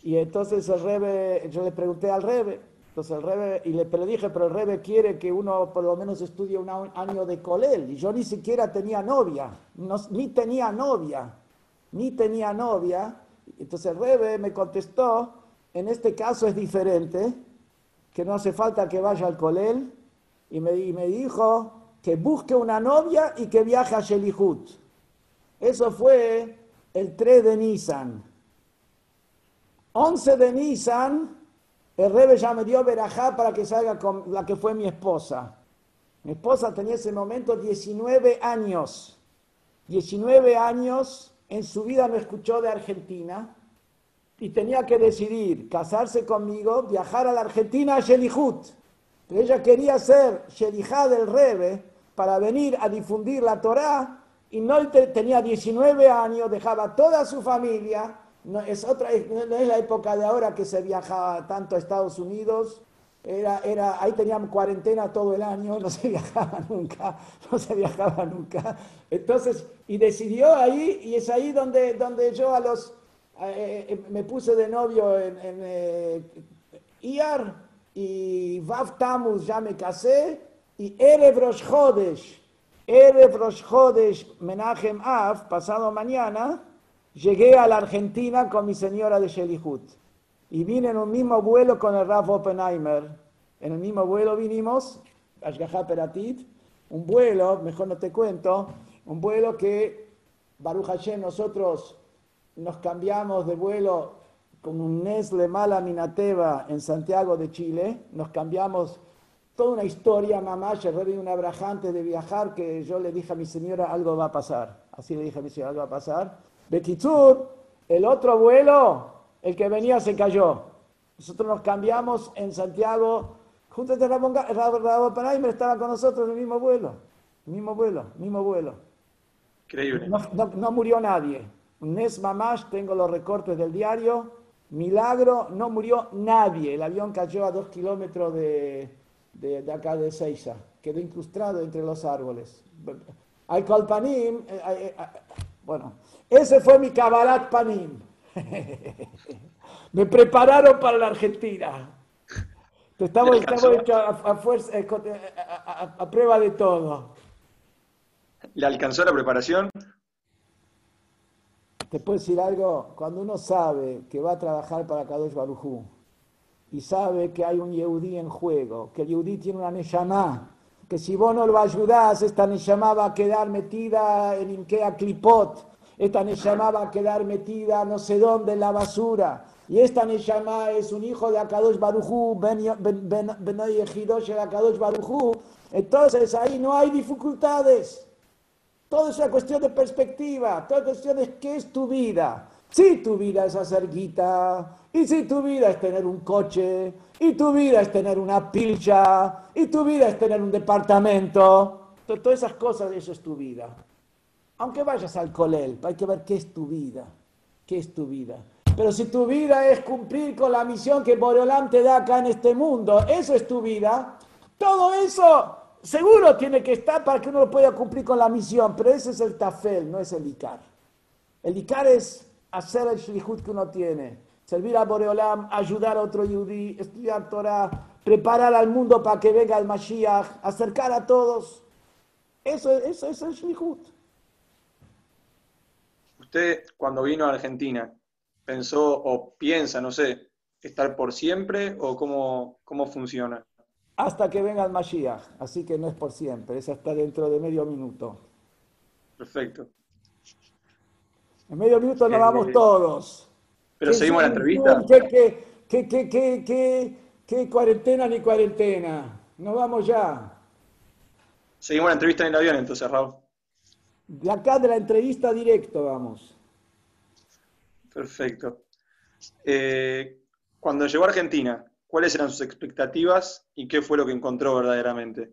S2: y entonces el rebe, yo le pregunté al rebe, entonces el rebe, y le, dije, pero el rebe quiere que uno por lo menos estudie un año de colel, y yo ni siquiera tenía novia, ni tenía novia, ni tenía novia, entonces el rebe me contestó, en este caso es diferente, que no hace falta que vaya al colel, y me, dijo que busque una novia y que viaje a Shelihut. Eso fue el 3 de Nisan. 11 de Nisan, el Rebe ya me dio verajá para que salga con la que fue mi esposa. Mi esposa tenía ese momento 19 años. 19 años, en su vida no escuchó de Argentina y tenía que decidir casarse conmigo, viajar a la Argentina a Shelihut. Pero ella quería ser Shelihá del Rebe para venir a difundir la Torá y no tenía 19 años, dejaba toda su familia no es, otra, no es la época de ahora que se viajaba tanto a Estados Unidos. Era, era, ahí teníamos cuarentena todo el año, no se viajaba nunca, no se viajaba nunca. Entonces, y decidió ahí, y es ahí donde, donde yo a los, eh, eh, me puse de novio en, en eh, y Vav Tamus ya me casé, y Erev Rosh Chodesh, Erev Rosh Menachem Av, pasado mañana, llegué a la Argentina con mi señora de Shelihut. Y vine en un mismo vuelo con el Raf Oppenheimer. En el mismo vuelo vinimos, Ashgaha Peratit, un vuelo, mejor no te cuento, un vuelo que Baruch Hashem nosotros nos cambiamos de vuelo con un Nesle Mala Minateva en Santiago de Chile, nos cambiamos toda una historia, mamá, yo de una abrajante de viajar que yo le dije a mi señora, algo va a pasar. Así le dije a mi señora, algo va a pasar. Bekitsur, el otro vuelo, el que venía se cayó. Nosotros nos cambiamos en Santiago, junto a Rabo Panaymer estaba con nosotros en el mismo vuelo, mismo vuelo, mismo vuelo.
S3: Increíble.
S2: No, murió nadie. Nes Mamash, tengo los recortes del diario. Milagro, no murió nadie. El avión cayó a dos kilómetros de, de, acá de Seiza. Quedó incrustado entre los árboles. Hay colpanim, eh, eh, eh, bueno, ese fue mi Kabbalat Panim. Me prepararon para la Argentina. Estamos, a, prueba de todo.
S3: ¿Le alcanzó la preparación?
S2: Te puedo decir algo, cuando uno sabe que va a trabajar para Kadosh Barujú y sabe que hay un Yehudí en juego, que el Yehudí tiene una Neshama, que si vos no lo ayudás, esta Neshama va a quedar metida en Inkea Klipot, esta Neshama va a quedar metida no sé dónde en la basura. Y esta Neshama es un hijo de Akadosh Barujú, Benoy Ejidosh de Akadosh Barujú. Entonces ahí no hay dificultades. Todo es una cuestión de perspectiva. Todo es cuestión de qué es tu vida. Si tu vida es hacer guita, y si tu vida es tener un coche, y tu vida es tener una pilcha, y tu vida es tener un departamento, todas esas cosas, eso es tu vida. Aunque vayas al colel, hay que ver qué es tu vida, qué es tu vida. Pero si tu vida es cumplir con la misión que Boreolán te da acá en este mundo, eso es tu vida, todo eso seguro tiene que estar para que uno lo pueda cumplir con la misión, pero ese es el tafel, no es el icar. El icar es hacer el shlichut que uno tiene, servir a Boreolam, ayudar a otro yudí, estudiar Torah, preparar al mundo para que venga el Mashiach, acercar a todos. Eso, eso, eso es el shlichut.
S3: ¿Usted cuando vino a Argentina pensó o piensa, no sé, estar por siempre o cómo, cómo funciona?
S2: Hasta que venga el Mashiach, así que no es por siempre, es hasta dentro de medio minuto.
S3: Perfecto.
S2: En medio minuto nos vamos todos.
S3: Pero seguimos la entrevista.
S2: ¿Qué, qué, qué, cuarentena ni cuarentena? Nos vamos ya.
S3: Seguimos la entrevista en el avión entonces, Raúl.
S2: De acá de la entrevista directo, vamos.
S3: Perfecto. Eh, cuando llegó a Argentina, ¿cuáles eran sus expectativas y qué fue lo que encontró verdaderamente?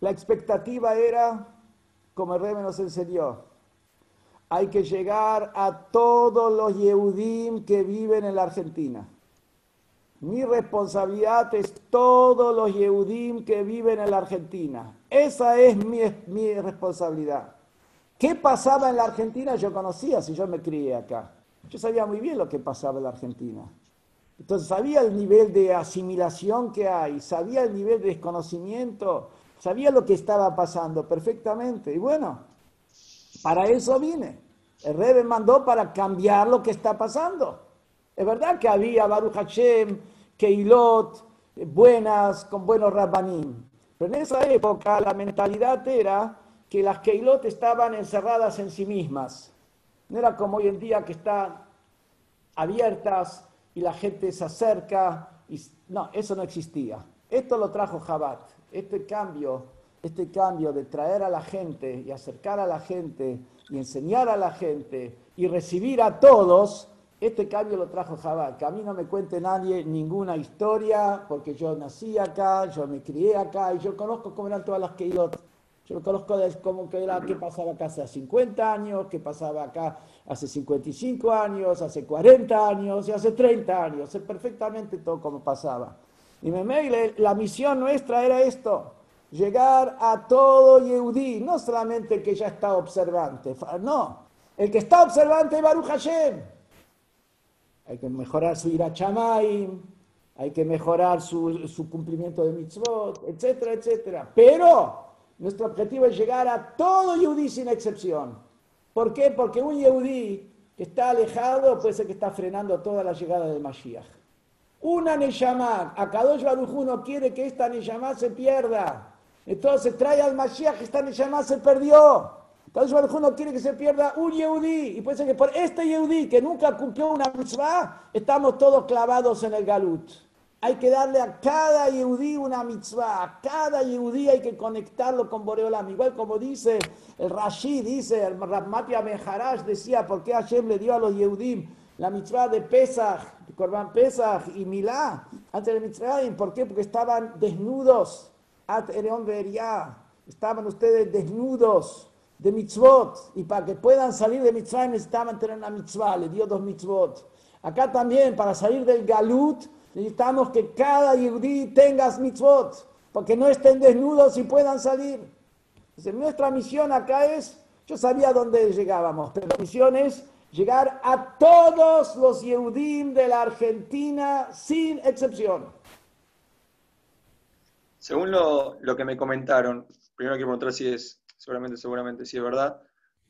S2: La expectativa era, como el rey nos enseñó, hay que llegar a todos los Yehudim que viven en la Argentina. Mi responsabilidad es todos los Yehudim que viven en la Argentina. Esa es mi, mi responsabilidad. ¿Qué pasaba en la Argentina? Yo conocía si yo me crié acá. Yo sabía muy bien lo que pasaba en la Argentina. Entonces sabía el nivel de asimilación que hay, sabía el nivel de desconocimiento, sabía lo que estaba pasando perfectamente. Y bueno, para eso vine. El rey me mandó para cambiar lo que está pasando. Es verdad que había Baruch Hashem, Keilot, buenas, con buenos rabbanim. Pero en esa época la mentalidad era que las Keilot estaban encerradas en sí mismas. No era como hoy en día que están abiertas y la gente se acerca. No, eso no existía. Esto lo trajo Jabat. Este cambio, este cambio de traer a la gente y acercar a la gente y enseñar a la gente y recibir a todos, este cambio lo trajo Jabal, que a mí no me cuente nadie ninguna historia, porque yo nací acá, yo me crié acá y yo conozco cómo eran todas las Keilot. Yo conozco como que era qué pasaba acá hace 50 años, qué pasaba acá hace 55 años, hace 40 años y hace 30 años. Sé perfectamente todo como pasaba. Y me la misión nuestra era esto, llegar a todo Yehudí, no solamente el que ya está observante, no, el que está observante es Baruch Hashem. Hay que mejorar su ira chamaim, hay que mejorar su, su, cumplimiento de mitzvot, etcétera, etcétera. Pero nuestro objetivo es llegar a todo Yehudí sin excepción. ¿Por qué? Porque un Yehudí que está alejado puede ser que está frenando toda la llegada del Mashiach. Una Neyamá, Akadosh Baruj no quiere que esta Neyamá se pierda. Entonces trae al Mashiach, esta Neyamá se perdió. Akadosh Baruj no quiere que se pierda un Yehudí. Y puede ser que por este Yehudí que nunca cumplió una mitzvah, estamos todos clavados en el Galut. Hay que darle a cada Yehudí una mitzvah. A cada Yehudí hay que conectarlo con Boreolam. Igual como dice el Rashi, dice el Rabmatia Meharash, decía, ¿por qué Hashem le dio a los Yehudim la mitzvah de Pesach? Corban Pesach y Milá, antes de Mitzrayim. ¿Por qué? Porque estaban desnudos. At Estaban ustedes desnudos de mitzvot. Y para que puedan salir de Mitzrayim necesitaban tener una mitzvah. Le dio dos mitzvot. Acá también, para salir del Galut, necesitamos que cada yudí tenga mitzvot. Porque no estén desnudos y puedan salir. Nuestra misión acá es, yo sabía dónde llegábamos, pero la misión es llegar a todos los Yehudim de la Argentina sin excepción.
S3: Según lo, que me comentaron, primero quiero preguntar si es, seguramente, seguramente si es verdad,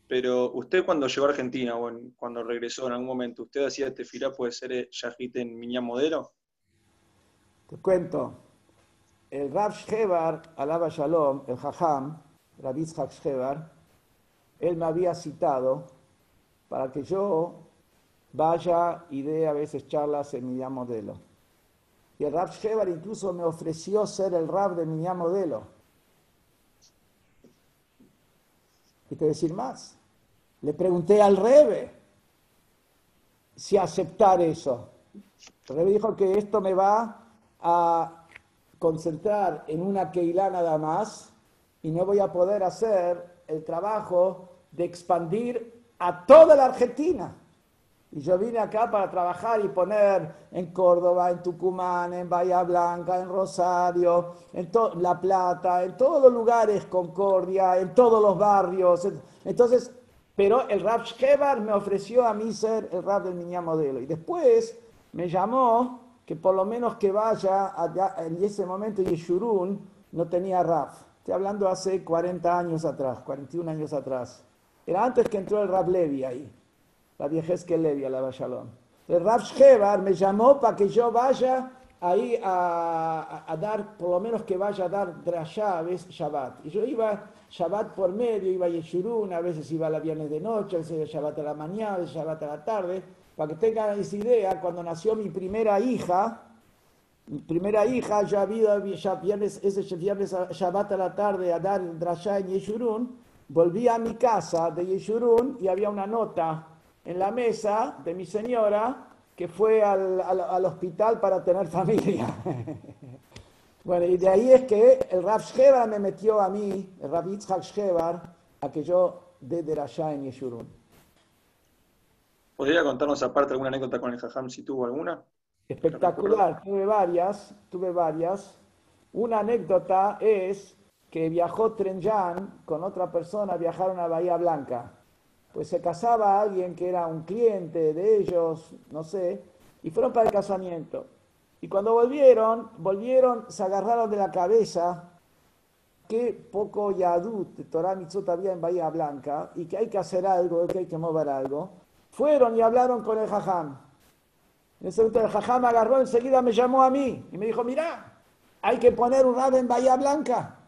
S3: pero usted cuando llegó a Argentina o cuando regresó en algún momento, ¿usted hacía tefilá, puede ser Yahit en Miñá Modelo?
S2: Te cuento, el Rav Shevar, alaba Shalom, el Jajam, Rabbi Shevar, él me había citado para que yo vaya y dé a veces charlas en mi Modelo. Y el Rab Shevar incluso me ofreció ser el Rab de mi Modelo. ¿Qué te decir más? Le pregunté al Rebe si aceptar eso. El Rebe dijo que esto me va a concentrar en una Keilah nada más y no voy a poder hacer el trabajo de expandir a toda la Argentina. Y yo vine acá para trabajar y poner en Córdoba, en Tucumán, en Bahía Blanca, en Rosario, en La Plata, en todos los lugares, Concordia, en todos los barrios. Entonces, pero el Rab Shebar me ofreció a mí ser el Rab del Miñá Modelo. Y después me llamó que por lo menos que vaya allá, en ese momento Yeshurun no tenía Rab. Estoy hablando hace 40 años atrás, 41 años atrás. Era antes que entró el Rab Levi ahí, la que Levi, la Shalom. El Rab Shevar me llamó para que yo vaya ahí a, dar, por lo menos que vaya a dar drashá a veces Shabbat. Y yo iba Shabbat por medio, iba a Yeshurun, a veces iba a la viernes de noche, a veces Shabbat a la mañana, a veces Shabbat a la tarde. Para que tengan esa idea, cuando nació mi primera hija, mi primera hija, ya había ya viernes, ese viernes Shabbat a la tarde a dar drashá en Yeshurun, Volví a mi casa de Yeshurun y había una nota en la mesa de mi señora que fue al, hospital para tener familia. bueno, y de ahí es que el Rav Shevar me metió a mí, el Rav Yitzhak Shevar, a que yo dé allá en Yeshurun.
S3: ¿Podría contarnos aparte alguna anécdota con el Jajam si tuvo alguna?
S2: Espectacular, tuve varias, tuve varias. Una anécdota es que viajó Trenjan con otra persona, viajaron a Bahía Blanca. Pues se casaba alguien que era un cliente de ellos, no sé, y fueron para el casamiento. Y cuando volvieron, volvieron, se agarraron de la cabeza que poco Yadut Torah Mitzot había en Bahía Blanca y que hay que hacer algo, que hay que mover algo. Fueron y hablaron con el Jajam. En ese momento el Jajam agarró, enseguida me llamó a mí y me dijo, mira, hay que poner un rab en Bahía Blanca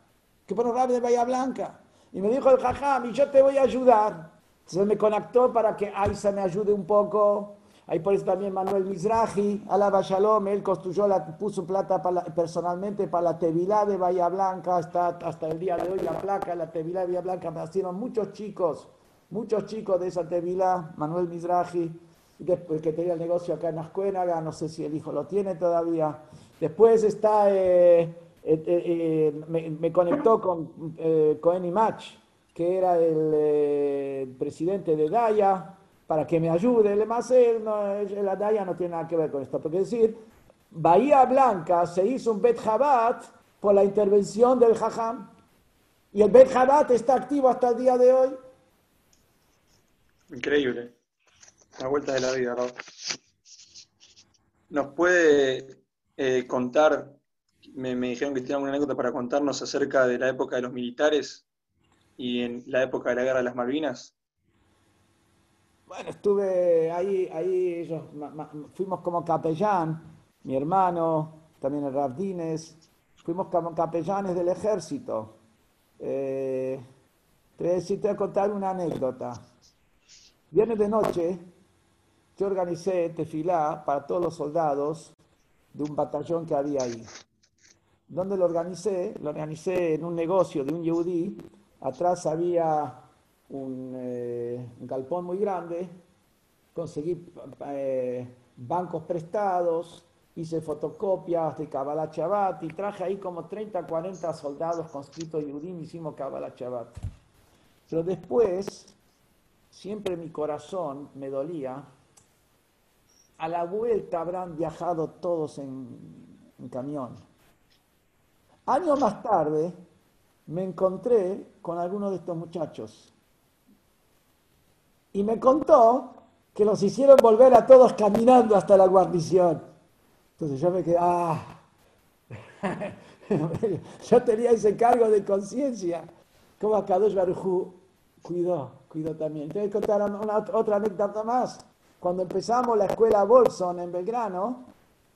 S2: que pone Rab de Bahía Blanca. Y me dijo el jajam, y yo te voy a ayudar. Entonces me conectó para que Aisa me ayude un poco. Ahí por eso también Manuel Mizrahi, Alaba Shalom, él construyó, la, puso plata personalmente para la Tevilá de Bahía Blanca, hasta, hasta el día de hoy la placa, la Tevilá de Bahía Blanca, me nacieron muchos chicos, muchos chicos de esa Tevilá, Manuel Mizrahi, después que tenía el negocio acá en Ascuénaga, no sé si el hijo lo tiene todavía. Después está... Eh, eh, eh, me, conectó con Cohen Match, que era el presidente de Daya, para que me ayude. Además, él la Daya no tiene nada que ver con esto. Porque decir, Bahía Blanca se hizo un Bet por la intervención del Jajam. Y el Bet Jabat está activo hasta el día de hoy.
S3: Increíble. La vuelta de la vida, Raúl. ¿Nos puede eh, contar, me, dijeron que tiene una anécdota para contarnos acerca de la época de los militares y en la época de la Guerra de las Malvinas?
S2: Bueno, estuve ahí, ahí ellos, fuimos como capellán, mi hermano, también el Rardines, fuimos como capellanes del ejército. Eh, te, voy a contar una anécdota. Viernes de noche, yo organicé tefilá para todos los soldados de un batallón que había ahí. ¿Dónde lo organicé? Lo organicé en un negocio de un yehudí. Atrás había un, eh, galpón muy grande. Conseguí eh, bancos prestados, hice fotocopias de Kabbalah Shabbat y traje ahí como 30, 40 soldados conscritos y hicimos Kabbalah Shabbat. Pero después, siempre mi corazón me dolía a la vuelta habrán viajado todos en, camión. Años más tarde me encontré con alguno de estos muchachos y me contó que los hicieron volver a todos caminando hasta la guarnición. Entonces yo me quedé, ah, yo tenía ese cargo de conciencia. Como Kadosh Baruj cuidó, cuidó también. Te voy a contar una, otra anécdota más. Cuando empezamos la escuela Bolson en Belgrano,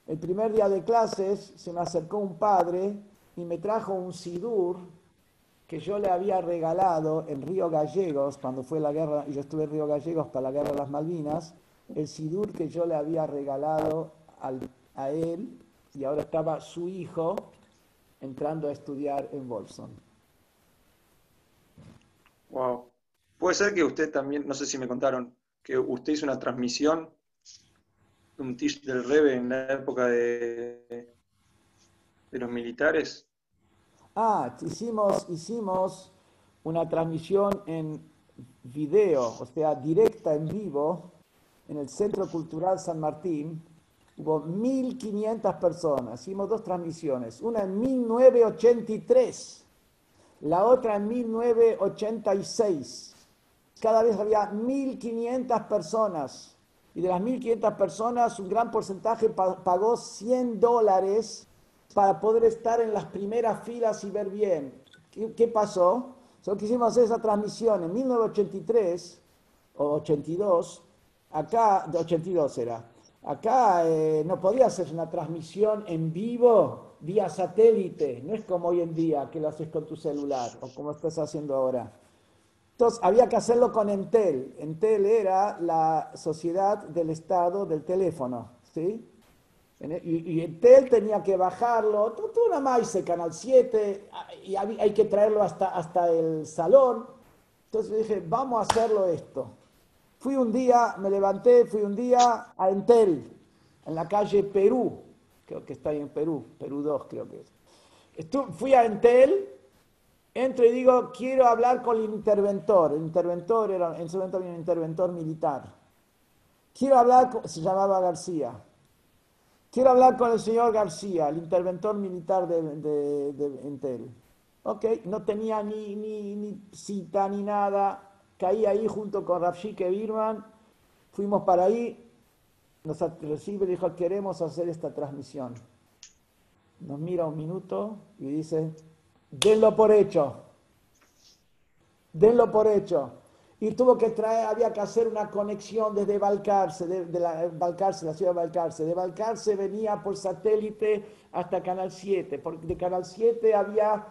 S2: el primer día de clases se me acercó un padre y me trajo un sidur que yo le había regalado en Río Gallegos, cuando fue la guerra, y yo estuve en Río Gallegos para la guerra de las Malvinas, el sidur que yo le había regalado a él, y ahora estaba su hijo entrando a estudiar en Bolson.
S3: Wow. Puede ser que usted también, no sé si me contaron, que usted hizo una transmisión de un tish del Rebe en la época de, de los militares.
S2: Ah, hicimos, hicimos una transmisión en video, o sea, directa en vivo, en el Centro Cultural San Martín. Hubo 1.500 personas. Hicimos dos transmisiones, una en 1983, la otra en 1986 cada vez había 1.500 personas. Y de las 1.500 personas, un gran porcentaje pagó 100 dólares para poder estar en las primeras filas y ver bien. ¿Qué, pasó? Solo quisimos hacer esa transmisión en 1983 o 82. Acá, de 82 era. Acá eh, no podía hacer una transmisión en vivo vía satélite. No es como hoy en día que lo haces con tu celular o como estás haciendo ahora. Entonces había que hacerlo con Entel. Entel era la sociedad del Estado del teléfono, ¿sí? Y, Entel tenía que bajarlo, tú, una más Canal 7, y hay que traerlo hasta, hasta el salón. Entonces dije, vamos a hacerlo esto. Fui un día, me levanté, fui un día a Entel, en la calle Perú, creo que está ahí en Perú, Perú 2 creo que es. fui a Entel entro y digo, quiero hablar con el interventor. El interventor era, en ese momento había un interventor militar. Quiero hablar, con, se llamaba García. Quiero hablar con el señor García, el interventor militar de, de, Entel. Ok, no tenía ni, ni, cita ni nada. Caí ahí junto con Rafshike Birman. Fuimos para ahí. Nos recibe y dijo, queremos hacer esta transmisión. Nos mira un minuto y dice, denlo por hecho. Denlo por hecho. Y tuvo que traer, había que hacer una conexión desde Balcarce, de, la, Balcarce, la ciudad de Balcarce. De Balcarce venía por satélite hasta Canal 7. Porque de Canal 7 había,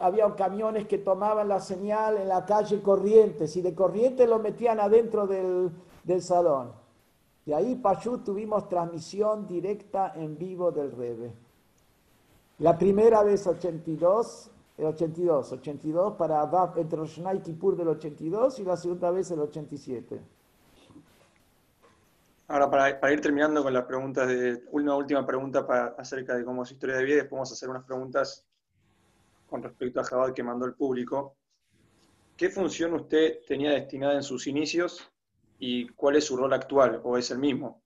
S2: había camiones que tomaban la señal en la calle Corrientes y de Corrientes lo metían adentro del, del salón. Y ahí, Pachú, tuvimos transmisión directa en vivo del Rebe. La primera vez 82, el 82, 82 para entre Rosh y Kippur del 82 y la segunda vez el 87.
S3: Ahora, para, ir terminando con las preguntas, de, una última pregunta para, acerca de cómo es historia de vida, después vamos a hacer unas preguntas con respecto a Jabal que mandó el público. ¿Qué función usted tenía destinada en sus inicios y cuál es su rol actual o es el mismo?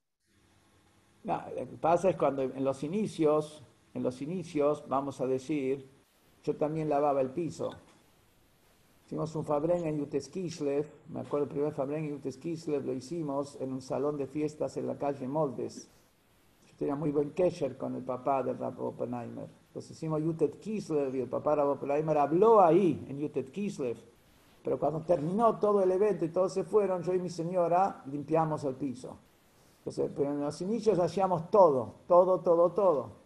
S2: lo que pasa es cuando en los inicios, en los inicios, vamos a decir, yo también lavaba el piso. Hicimos un Fabren en Yuteskislev, me acuerdo el primer Fabren en Yuteskislev lo hicimos en un salón de fiestas en la calle Moldes. Yo tenía muy buen kesher con el papá de Rab Oppenheimer. Entonces hicimos Yutet y el papá Rab Oppenheimer habló ahí en Yutet Kislev. Pero cuando terminó todo el evento y todos se fueron, yo y mi señora limpiamos el piso. Entonces, pero en los inicios hacíamos todo, todo, todo, todo.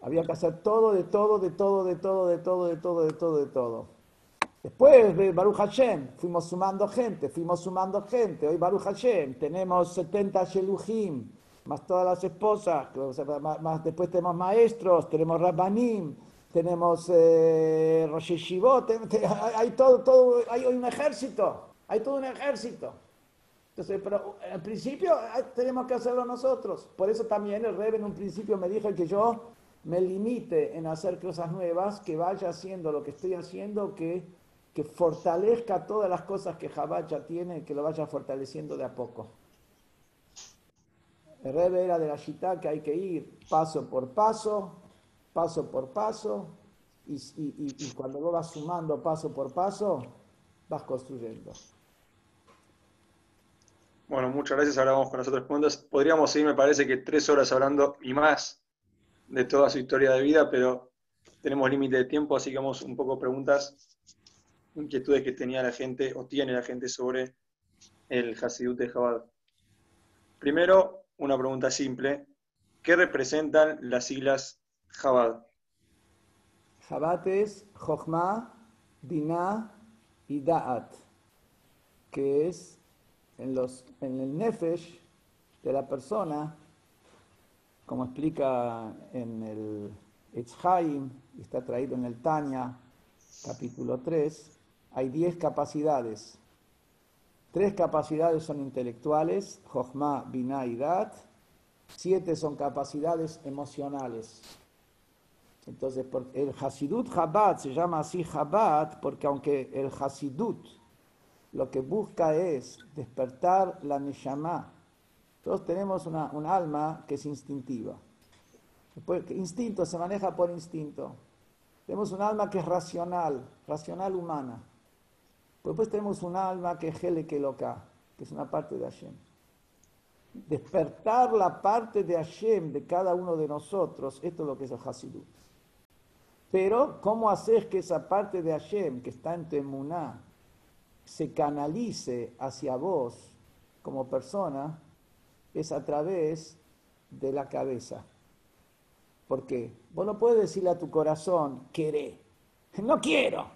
S2: Había que hacer todo, de todo, de todo, de todo, de todo, de todo, de todo, de todo. Después de Baruch Hashem, fuimos sumando gente, fuimos sumando gente. Hoy Baruch Hashem, tenemos 70 Sheluhim, más todas las esposas, más, después tenemos maestros, tenemos Rabbanim, tenemos eh, Rosh hay, todo, todo, hay un ejército, hay todo un ejército. Entonces, pero al principio ah, tenemos que hacerlo nosotros. Por eso también el Rebe en un principio me dijo que yo me limite en hacer cosas nuevas, que vaya haciendo lo que estoy haciendo, que, que fortalezca todas las cosas que Jabá ya tiene, que lo vaya fortaleciendo de a poco. El Rebe era de la Shita que hay que ir paso por paso, paso por paso, y, y, y cuando lo vas sumando paso por paso, vas construyendo.
S3: Bueno, muchas gracias. Ahora vamos con las otras preguntas. Podríamos seguir, me parece que tres horas hablando y más de toda su historia de vida, pero tenemos límite de tiempo, así que vamos un poco preguntas, inquietudes que tenía la gente o tiene la gente sobre el Hasidut de Jabad. Primero, una pregunta simple. ¿Qué representan las siglas Jabad?
S2: Jabad es Jochma, Binah y Da'at, que es en, los, en el nefesh de la persona, como explica en el Etzhaim, está traído en el Tanya, capítulo 3, hay 10 capacidades. Tres capacidades son intelectuales, Jochma, Binah y Dat. Siete son capacidades emocionales. Entonces, el Hasidut Chabad se llama así Chabad porque aunque el Hasidut lo que busca es despertar la Neshama. Todos tenemos una, un alma que es instintiva. Instinto se maneja por instinto. Tenemos un alma que es racional, racional humana. Después tenemos un alma que es loca, que es una parte de Hashem. Despertar la parte de Hashem de cada uno de nosotros, esto es lo que es el Hasidut. Pero, ¿cómo hacer que esa parte de Hashem que está en tu se canalice hacia vos como persona es a través de la cabeza. ¿Por qué? Vos no puedes decirle a tu corazón, queré, no quiero.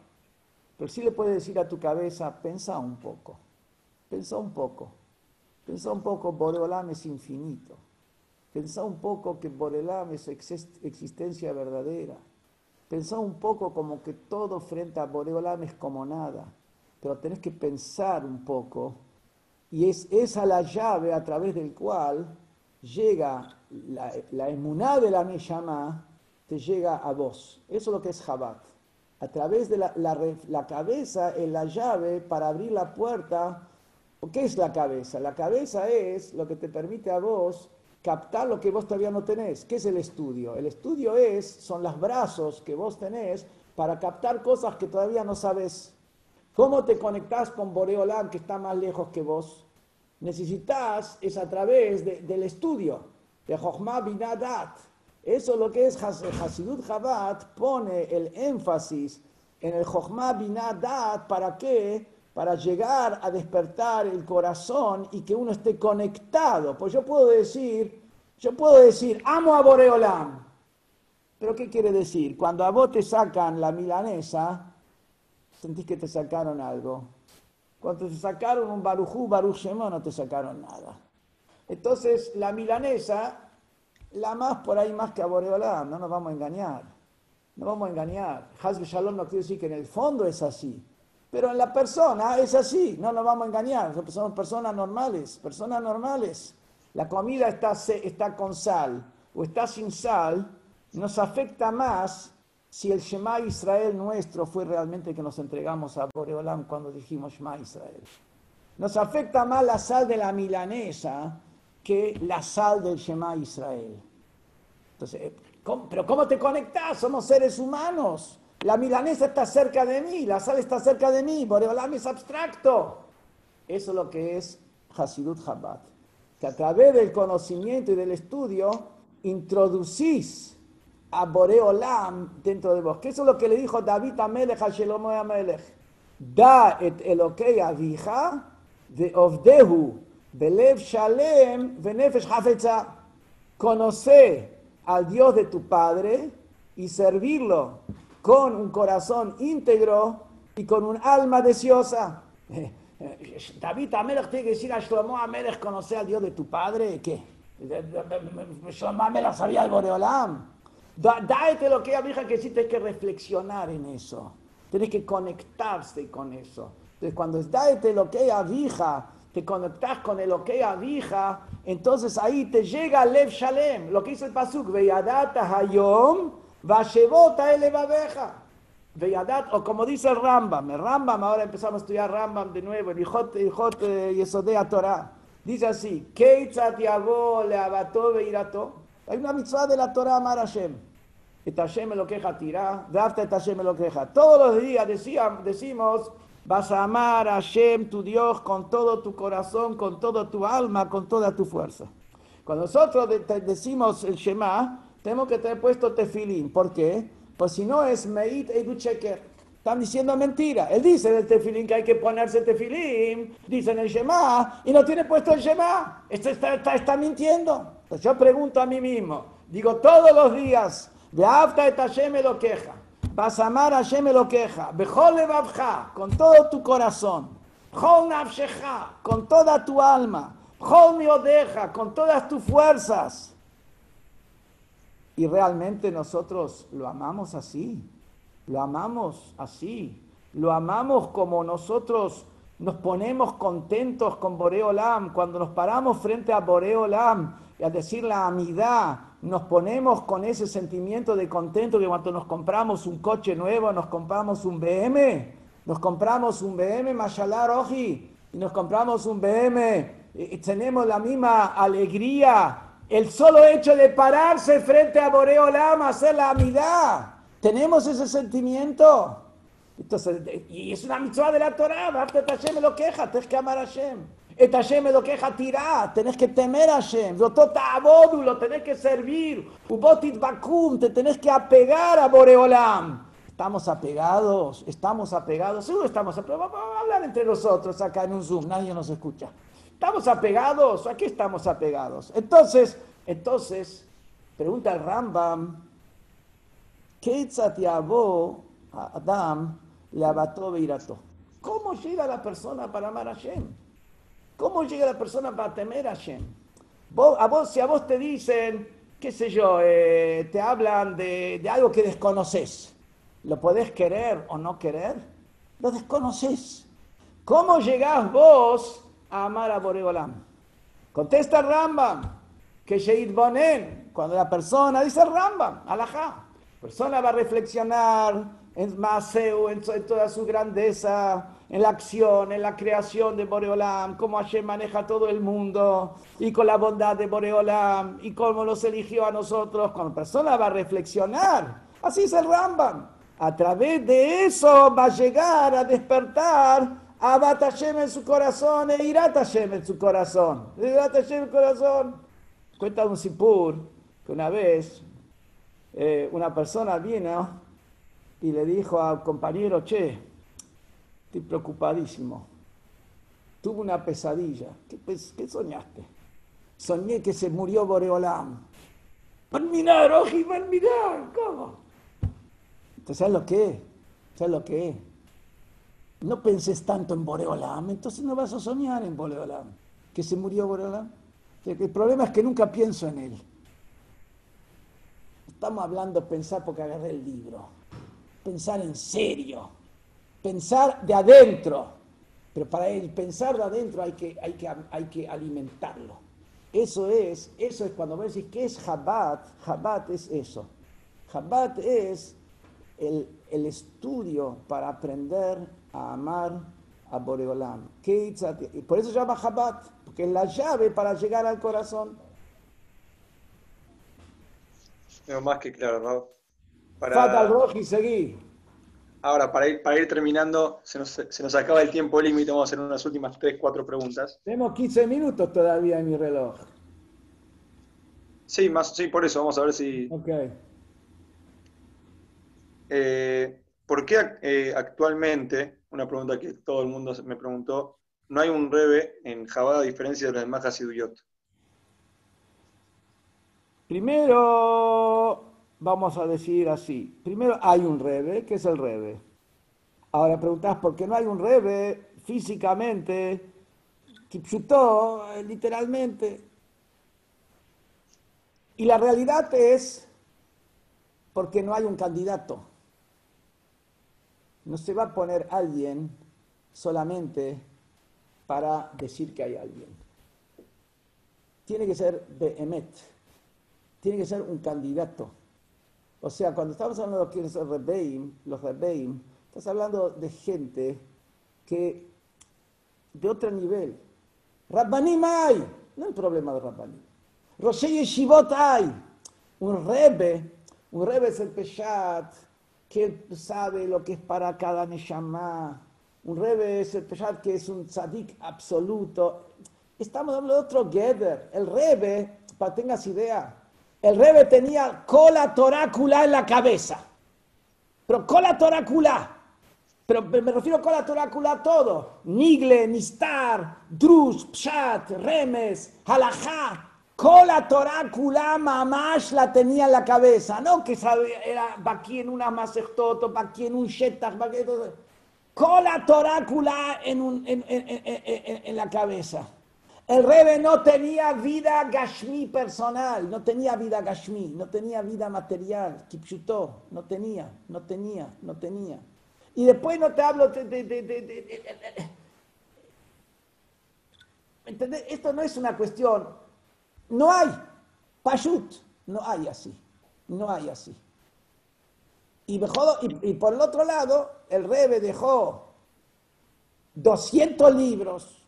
S2: Pero sí le puedes decir a tu cabeza, pensa un poco, pensa un poco, pensa un poco, Boreolam es infinito. Pensá un poco que Boreolam es existencia verdadera. Pensá un poco como que todo frente a Boreolam es como nada pero tenés que pensar un poco, y es esa la llave a través del cual llega la, la emuná de la Neshama, te llega a vos. Eso es lo que es Jabat. A través de la, cabeza es la llave para abrir la puerta. ¿Qué es la cabeza? La cabeza es lo que te permite a vos captar lo que vos todavía no tenés. ¿Qué es el estudio? El estudio es, son los brazos que vos tenés para captar cosas que todavía no sabes. ¿Cómo te conectás con Boreolam que está más lejos que vos? Necesitas es a través del estudio, de Jochma Binadat. Eso es lo que es Hasidut Chabad, pone el énfasis en el Jochma Binadat, ¿para qué? Para llegar a despertar el corazón y que uno esté conectado. Pues yo puedo decir, yo puedo decir, amo a Boreolam. Pero ¿qué quiere decir? Cuando a vos te sacan la milanesa, sentís que te sacaron algo. Cuando te sacaron un barujú, baruj no te sacaron nada. Entonces, la milanesa, la más por ahí más que a no nos vamos a engañar. No vamos a engañar. Hasbe Shalom no quiere decir que en el fondo es así. Pero en la persona es así, no nos vamos a engañar. Somos personas normales, personas normales. La comida está, está con sal o está sin sal, nos afecta más si el Shema Israel nuestro fue realmente que nos entregamos a Boreolam cuando dijimos Shema Israel. Nos afecta más la sal de la milanesa que la sal del Shema Israel. Entonces, eh, pero ¿cómo te conectas? Somos seres humanos. La milanesa está cerca de mí, la sal está cerca de mí, Boreolam es abstracto. Eso es lo que es Hasidut Chabad. Que a través del conocimiento y del estudio introducís a Boreolam dentro de vos. Que eso es lo que le dijo David a Melech a Shelomo a Melech. Da et Elokei avija de Ovdehu belev shalem venefesh hafetza. Conoce al Dios de tu Padre y servirlo con un corazón íntegro y con un alma deseosa. David Amelech tiene que decir a Shlomo Amelech, conocer al Dios de tu padre. ¿Qué? Shlomo Amelech sabía el Boreolam. Date lo que hija que sí tienes que reflexionar en eso. Tienes que conectarse con eso. Entonces, cuando es date lo que avija, te conectas con el lo que avija, entonces ahí te llega Lev Shalem. Lo que dice el Pasuk, Veyadata Hayom, Vashevota Elevabeja. Veyadat, o como dice el Rambam, el Rambam, ahora empezamos a estudiar Rambam de nuevo, el Hijot, Hijot eh, Yesodea Torah. Dice así, Keitzat Yavo Leabato Veirato. Hay una mitzvah de la Torah Amar Hashem. Et Hashem lo queja tirá, Dafta et Hashem lo queja. Todos los días decimos, vas a amar a Hashem, tu Dios, con todo tu corazón, con toda tu alma, con toda tu fuerza. Cuando nosotros decimos el Shema, tenemos que tener puesto tefilín. ¿Por qué? Pues si no es Meit Edu Están diciendo mentira. Él dice en el tefilín que hay que ponerse tefilín, dice en el Shema, y no tiene puesto el Shema. Este está, está, mintiendo. Yo pregunto a mí mismo, digo todos los días, de Afta et Hashem lo queja, vas a amar a lo con todo tu corazón, con toda tu alma, con todas tus fuerzas. Y realmente nosotros lo amamos así, lo amamos así, lo amamos como nosotros nos ponemos contentos con Boreolam, cuando nos paramos frente a Boreolam y a decir la amidad, nos ponemos con ese sentimiento de contento que cuando nos compramos un coche nuevo, nos compramos un BM, nos compramos un BM Mashallah Roji, y nos compramos un BM, y tenemos la misma alegría. El solo hecho de pararse frente a Boreolam, hacer la amidad. Tenemos ese sentimiento. Entonces, y es una mitzvah de la Torah. Hashem lo queja, tienes que amar a Hashem. Et Hashem lo queja tirá, tenés que temer a Hashem. Lo lo tenés que servir. Ubotit vakum, te tenés que apegar a Boreolam. Estamos apegados, estamos apegados, seguro estamos apegados. Vamos a hablar entre nosotros acá en un Zoom, nadie nos escucha. ¿Estamos apegados? ¿A qué estamos apegados? Entonces, entonces, pregunta el Rambam, Adam le abató ¿Cómo llega la persona para amar a Hashem? ¿Cómo llega la persona para temer a Hashem? a vos, si a vos te dicen, qué sé yo, eh, te hablan de, algo que desconoces, ¿lo podés querer o no querer? Lo desconoces. ¿Cómo llegás vos a amar a Boreolam. Contesta Rambam, que Sheid Bonen, cuando la persona dice Rambam, alajá, la persona va a reflexionar en Maseu, en, toda su grandeza, en la acción, en la creación de Boreolam, cómo Hashem maneja todo el mundo, y con la bondad de Boreolam, y cómo nos eligió a nosotros, cuando la persona va a reflexionar, así es el Rambam. A través de eso va a llegar a despertar Abat Hashem en su corazón e Irat Hashem en su corazón. Irat Hashem en su corazón. Cuenta un sipur que una vez eh, una persona vino y le dijo al compañero, che, estoy preocupadísimo. Tuve una pesadilla. ¿Qué, soñaste? Soñé que se murió Boreolam. Mirar, oji, mirar. ¿Cómo? Entonces, ¿sabes lo que es? ¿Sabes lo que es? No penses tanto en Boreolam, entonces no vas a soñar en Boreolam. Que se murió Boreolam. El problema es que nunca pienso en él. Estamos hablando pensar porque agarré el libro. Pensar en serio. Pensar de adentro. Pero para el pensar de adentro hay que, hay que, hay que alimentarlo. Eso es, eso es cuando decís, ¿qué es Jabat? Jabat es eso. Jabat es el, el estudio para aprender a amar a Boreolam. Por eso se llama Chabad, porque es la llave para llegar al corazón.
S3: Tengo más que claro, ¿no?
S2: Fatal Roji, seguí.
S3: Ahora, para ir, para ir terminando, se nos, se nos acaba el tiempo límite, vamos a hacer unas últimas 3, 4 preguntas.
S2: Tenemos 15 minutos todavía en mi reloj.
S3: Sí, más, sí, por eso, vamos a ver si...
S2: Ok.
S3: Eh, ¿Por qué eh, actualmente, una pregunta que todo el mundo me preguntó, no hay un rebe en Jabá a diferencia de los demás Hasiduyot?
S2: Primero, vamos a decir así. Primero hay un rebe, que es el rebe. Ahora preguntás, ¿por qué no hay un rebe físicamente? Kipchutó, eh, literalmente. Y la realidad es porque no hay un candidato. No se va a poner alguien solamente para decir que hay alguien. Tiene que ser Behemet. Tiene que ser un candidato. O sea, cuando estamos hablando de quiénes son Rebeim, los Rebeim, estás hablando de gente que de otro nivel. Rabbanim hay, no hay problema de Rabbanim. Roshei Yeshivot hay. Un Rebe, un Rebe es el Peshat, que sabe lo que es para cada Neshama. Un Rebe es el Peshat que es un tzadik absoluto. Estamos hablando de otro Geder. El Rebe, para que tengas idea, el Rebe tenía cola torácula en la cabeza. Pero cola torácula. Pero me refiero a cola torácula todo. Nigle, Nistar, Drus, Pshat, Remes, Halajá. Cola torácula mamash la tenía en la cabeza. No que sabía, era aquí en una masechtot, aquí en un shetach, Cola torácula en, un, en, en, en, en la cabeza. El Rebe no tenía vida gashmi personal, no tenía vida gashmi, no tenía vida material, kipshutó, no tenía, no tenía, no tenía. Y después no te hablo de... de, de, de ¿Entendés? Esto no es una cuestión, no hay, pashut, no hay así, no hay así. Y, dejó, y, y por el otro lado, el Rebe dejó 200 libros,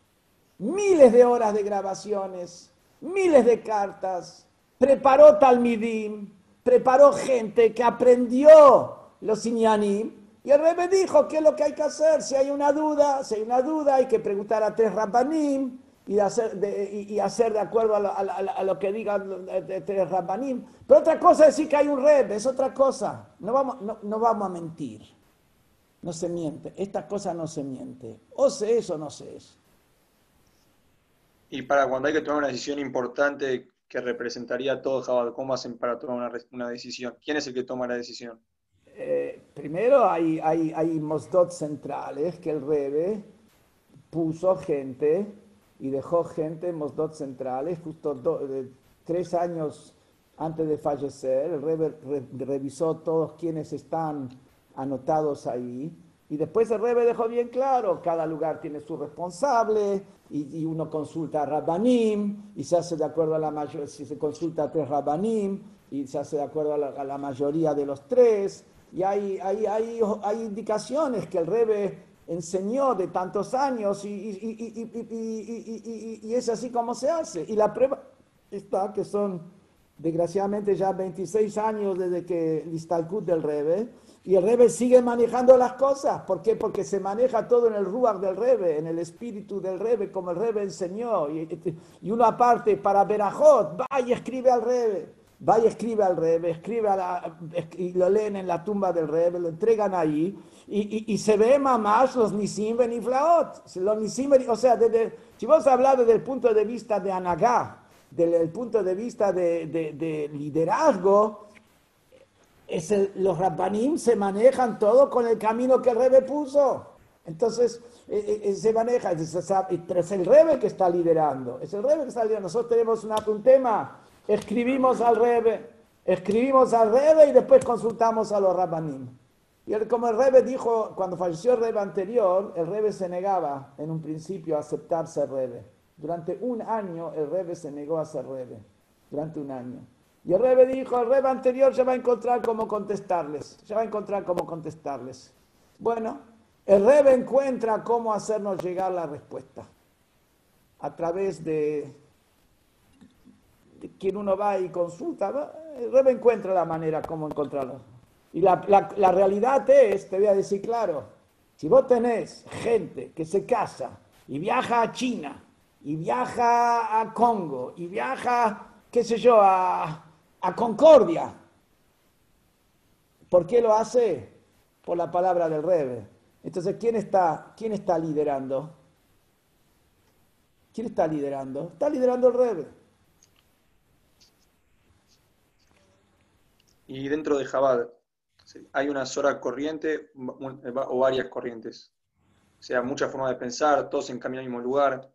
S2: miles de horas de grabaciones, miles de cartas, preparó Talmidim, preparó gente que aprendió los Inyanim, y el Rebbe dijo qué es lo que hay que hacer, si hay una duda, si hay una duda hay que preguntar a tres Rabbanim y hacer de, de acuerdo a lo, que digan tres Rabbanim. Pero otra cosa es decir que hay un Rebbe, es otra cosa, no vamos, no, no vamos a mentir, no se miente, esta cosa no se miente, o se es o no se es.
S3: Y para cuando hay que tomar una decisión importante que representaría a todo Jabal, ¿cómo hacen para tomar una, decisión? ¿Quién es el que toma la decisión?
S2: Eh, primero hay, hay, hay mosdot centrales que el Rebe puso gente y dejó gente en mosdot centrales justo do, eh, tres años antes de fallecer. El Rebe re, revisó todos quienes están anotados ahí. Y después el Rebe dejó bien claro, cada lugar tiene su responsable, y, y, uno consulta a Rabbanim, y se hace de acuerdo a la mayoría, si se consulta a tres Rabbanim, y se hace de acuerdo a la, a la mayoría de los tres, y hay, hay, hay, hay, indicaciones que el Rebe enseñó de tantos años, y, y, y, es así como se hace. Y la prueba está que son, desgraciadamente, ya 26 años desde que el Istalkut del Rebe, y el Rebe sigue manejando las cosas. ¿Por qué? Porque se maneja todo en el ruach del Rebe, en el espíritu del Rebe, como el Rebe enseñó. Y, y uno aparte, para Berajot, va y escribe al Rebe. Va y escribe al Rebe, escribe a la, y lo leen en la tumba del Rebe, lo entregan ahí. Y, y, y se ve mamás los Nisim Beniflaot. Los Nisim, o sea, desde, si vos hablas desde el punto de vista de Anagá, desde el punto de vista de, de, de liderazgo, es el, los rabbanim se manejan todo con el camino que el Rebe puso. Entonces, eh, eh, se maneja, es, es el Rebe que está liderando, es el Rebe que está liderando. Nosotros tenemos una, un tema, escribimos al Rebe, escribimos al Rebe y después consultamos a los rabbanim. Y el, como el Rebe dijo, cuando falleció el Rebe anterior, el Rebe se negaba en un principio a aceptar ser Rebe. Durante un año el Rebe se negó a ser Rebe, durante un año. Y el Rebe dijo, el Rebe anterior ya va a encontrar cómo contestarles, ya va a encontrar cómo contestarles. Bueno, el Rebe encuentra cómo hacernos llegar la respuesta a través de, quien uno va y consulta. El Rebe encuentra la manera cómo encontrarlo. Y la, la realidad es, te voy a decir claro, si vos tenés gente que se casa y viaja a China, y viaja a Congo, y viaja, qué sé yo, a, a Concordia. ¿Por qué lo hace? Por la palabra del Rebe. Entonces, ¿quién está, quién está liderando? ¿Quién está liderando? Está liderando el Rebe.
S3: Y dentro de Jabal, ¿hay una sola corriente o varias corrientes? O sea, muchas formas de pensar, todos encaminan al mismo lugar.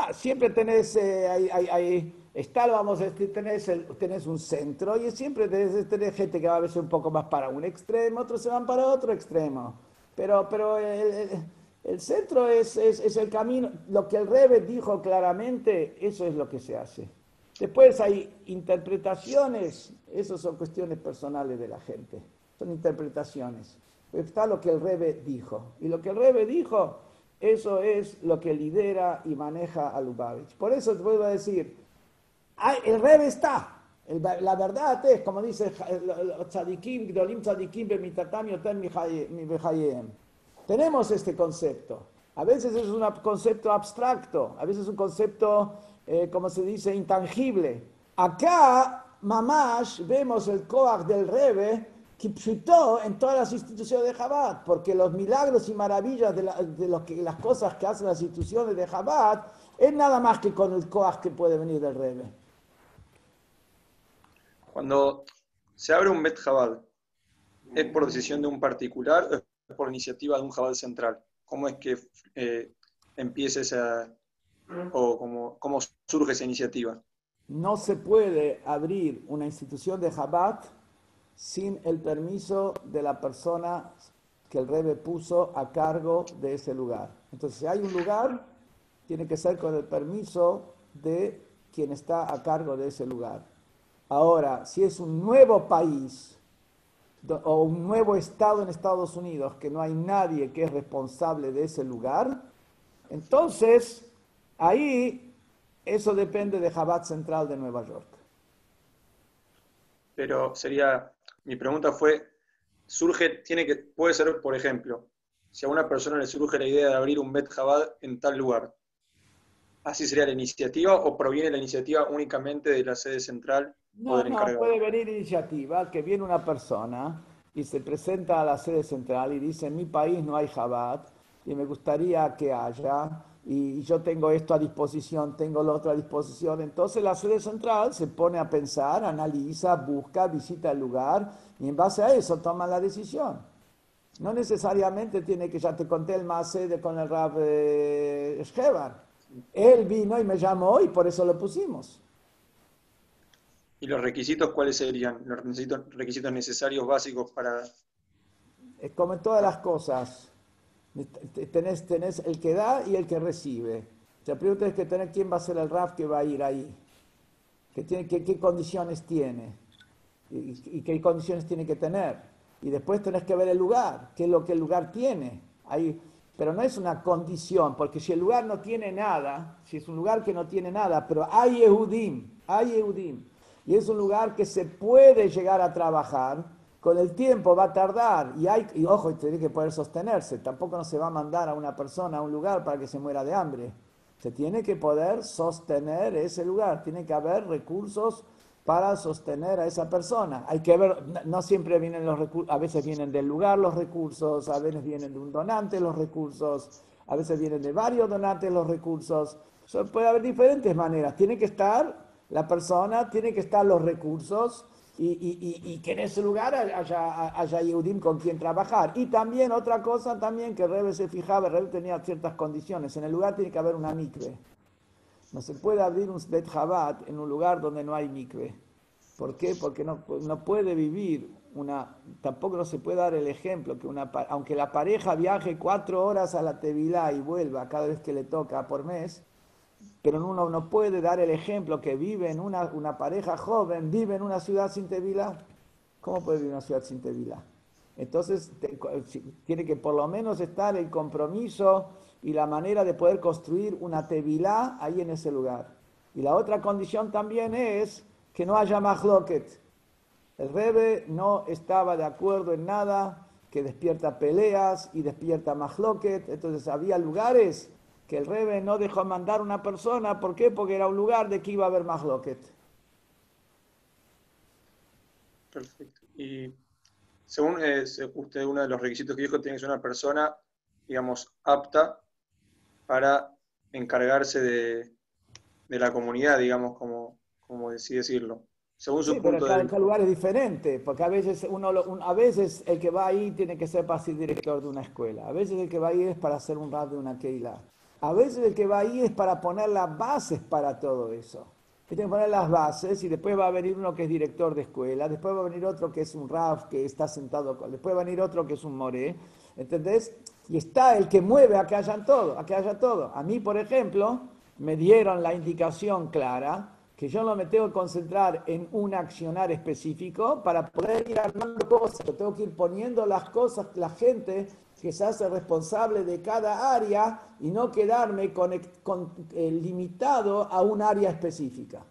S2: Ah, siempre tenés, eh, hay, está, vamos, tenés, el, tenés un centro y siempre tenés, gente que va a veces un poco más para un extremo, otros se van para otro extremo. Pero, pero el, centro es, es, el camino. Lo que el Rebe dijo claramente, eso es lo que se hace. Después hay interpretaciones, eso son cuestiones personales de la gente, son interpretaciones. Está lo que el Rebe dijo. Y lo que el Rebe dijo eso es lo que lidera y maneja a Lubavitch. Por eso te vuelvo a decir, el Rebe está. La verdad es, como dice Tzadikim, Tzadikim, Tenemos este concepto. A veces es un concepto abstracto, a veces es un concepto, eh, como se dice, intangible. Acá, mamash, vemos el Koach del Rebe Kipshutó en todas las instituciones de Chabad, porque los milagros y maravillas de, lo que, las cosas que hacen las instituciones de Chabad es nada más que con el Koach que puede venir del Rebe.
S3: Cuando se abre un Bet ¿es por decisión de un particular o es por iniciativa de un Chabad central? ¿Cómo es que eh, empieza esa, o cómo, surge esa iniciativa?
S2: No se puede abrir una institución de Chabad sin el permiso de la persona que el Rebe puso a cargo de ese lugar. Entonces, si hay un lugar, tiene que ser con el permiso de quien está a cargo de ese lugar. Ahora, si es un nuevo país o un nuevo estado en Estados Unidos que no hay nadie que es responsable de ese lugar, entonces ahí eso depende de Jabat Central de Nueva York.
S3: Pero sería mi pregunta fue, surge, tiene que, puede ser, por ejemplo, si a una persona le surge la idea de abrir un Bet Jabad en tal lugar, ¿así sería la iniciativa o proviene la iniciativa únicamente de la sede central
S2: no, No, puede venir iniciativa, que viene una persona y se presenta a la sede central y dice, en mi país no hay Jabad y me gustaría que haya y yo tengo esto a disposición, tengo lo otro a disposición. Entonces la sede central se pone a pensar, analiza, busca, visita el lugar y en base a eso toma la decisión. No necesariamente tiene que, ya te conté el más sede con el Rab eh, Él vino y me llamó y por eso lo pusimos.
S3: ¿Y los requisitos cuáles serían? Los requisitos necesarios básicos para...
S2: Es como en todas las cosas Tenés, tenés el que da y el que recibe. La pregunta es que tener quién va a ser el RAF que va a ir ahí. ¿Qué, tiene, qué, condiciones tiene? Y, qué condiciones tiene que tener? Y después tenés que ver el lugar, qué es lo que el lugar tiene. Ahí, pero no es una condición, porque si el lugar no tiene nada, si es un lugar que no tiene nada, pero hay Ehudim, hay Ehudim, y es un lugar que se puede llegar a trabajar, con el tiempo va a tardar y hay, y ojo, tiene que poder sostenerse. Tampoco no se va a mandar a una persona a un lugar para que se muera de hambre. Se tiene que poder sostener ese lugar, tiene que haber recursos para sostener a esa persona. Hay que ver, no siempre vienen los recursos, a veces vienen del lugar los recursos, a veces vienen de un donante los recursos, a veces vienen de varios donantes los recursos. puede haber diferentes maneras. Tiene que estar la persona, tiene que estar los recursos y, que en ese lugar haya, haya Yehudim con quien trabajar. Y también otra cosa también que Rebe se fijaba, Rebe tenía ciertas condiciones, en el lugar tiene que haber una mikve. No se puede abrir un Bet Chabad en un lugar donde no hay mikve. ¿Por qué? Porque no, no puede vivir una, tampoco no se puede dar el ejemplo que una, aunque la pareja viaje cuatro horas a la Tevilá y vuelva cada vez que le toca por mes, pero uno no puede dar el ejemplo que vive en una, una pareja joven, vive en una ciudad sin tevilá. ¿Cómo puede vivir una ciudad sin tevilá? Entonces tiene que por lo menos estar el compromiso y la manera de poder construir una tevilá ahí en ese lugar. Y la otra condición también es que no haya mahloket. El Rebe no estaba de acuerdo en nada que despierta peleas y despierta mahloket. Entonces había lugares que el Rebe no dejó mandar una persona. ¿Por qué? Porque era un lugar de que iba a haber mahloket.
S3: Perfecto. Y según eh, usted, uno de los requisitos que dijo, tiene que ser una persona, digamos, apta para encargarse de, la comunidad, digamos, como, como decirlo.
S2: Según su punto pero cada, lugar es diferente, porque a veces, uno, a veces el que va ahí tiene que ser para ser director de una escuela, a veces el que va ahí es para ser un rap de una keila, a veces el que va ahí es para poner las bases para todo eso. Tiene que poner las bases y después va a venir uno que es director de escuela, después va a venir otro que es un raf que está sentado, después va a venir otro que es un moré, ¿entendés? Y está el que mueve a que hayan todo, a que haya todo. A mí, por ejemplo, me dieron la indicación clara que yo no me tengo que concentrar en un accionar específico para poder ir armando cosas. Yo tengo que ir poniendo las cosas, la gente que se hace responsable de cada área y no quedarme con, eh, limitado a un área específica.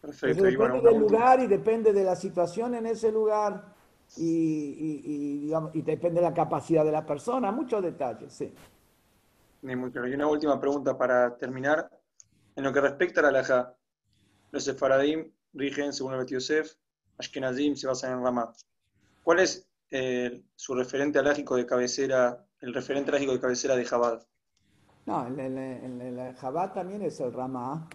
S2: Perfecto. depende del lugar y depende de la situación en ese lugar y, y, depende de la capacidad de la persona, muchos detalles, sí.
S3: Muy. Y una última pregunta para terminar. En lo que respecta a la alhaja, los sefaradim rigen según el Yosef, Ashkenazim se basan en Ramá. ¿Cuál es eh, su referente alágico de cabecera, el referente alágico de cabecera de Jabad?
S2: No, el, el, Jabad también es el Ramá.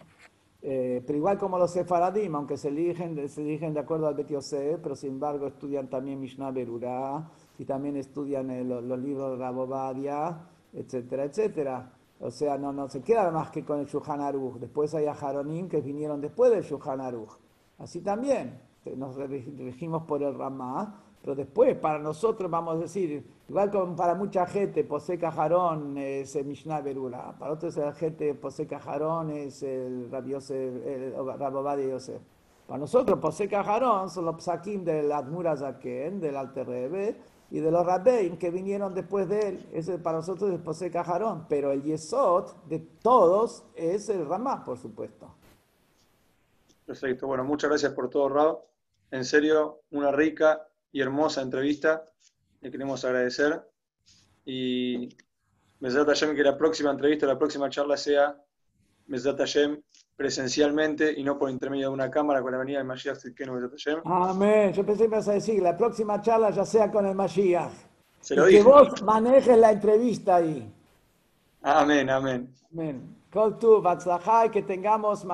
S2: Eh, pero igual como los sefaradim, aunque se eligen, se eligen de acuerdo al Bet Yosef, pero sin embargo estudian también Mishnah Berurah y también estudian los libros de Rabobadia, etcétera, etcétera. O sea, no, no se queda más que con el Shulchan Aruch. Después hay a Jaronim que vinieron después del Shulchan Aruch. Así también, nos regimos por el Ramá, pero después para nosotros vamos a decir, igual como para mucha gente, Posee Jarón es el Mishnah Berura, para otros la gente Posee Jarón es el Rabobadi Yosef. Para nosotros Posee Jarón son los psakim del Admura Zaken, del Alter Rebbe, y de los Rabbein que vinieron después de él. Ese para nosotros es Posee Cajarón, pero el Yesod de todos es el Ramá, por supuesto.
S3: Perfecto, bueno, muchas gracias por todo, Rab. En serio, una rica y hermosa entrevista. Le queremos agradecer. Y me Hashem que la próxima entrevista, la próxima charla sea Mesdat Hashem presencialmente y no por intermedio de una cámara con la venida de Mashiach Tzidkenu Hashem.
S2: Amén. Yo pensé que me ibas a decir, la próxima charla ya sea con el Mashiach. Se lo y que vos manejes la entrevista ahí.
S3: Amén, amén.
S2: Amén. Con tu, que tengamos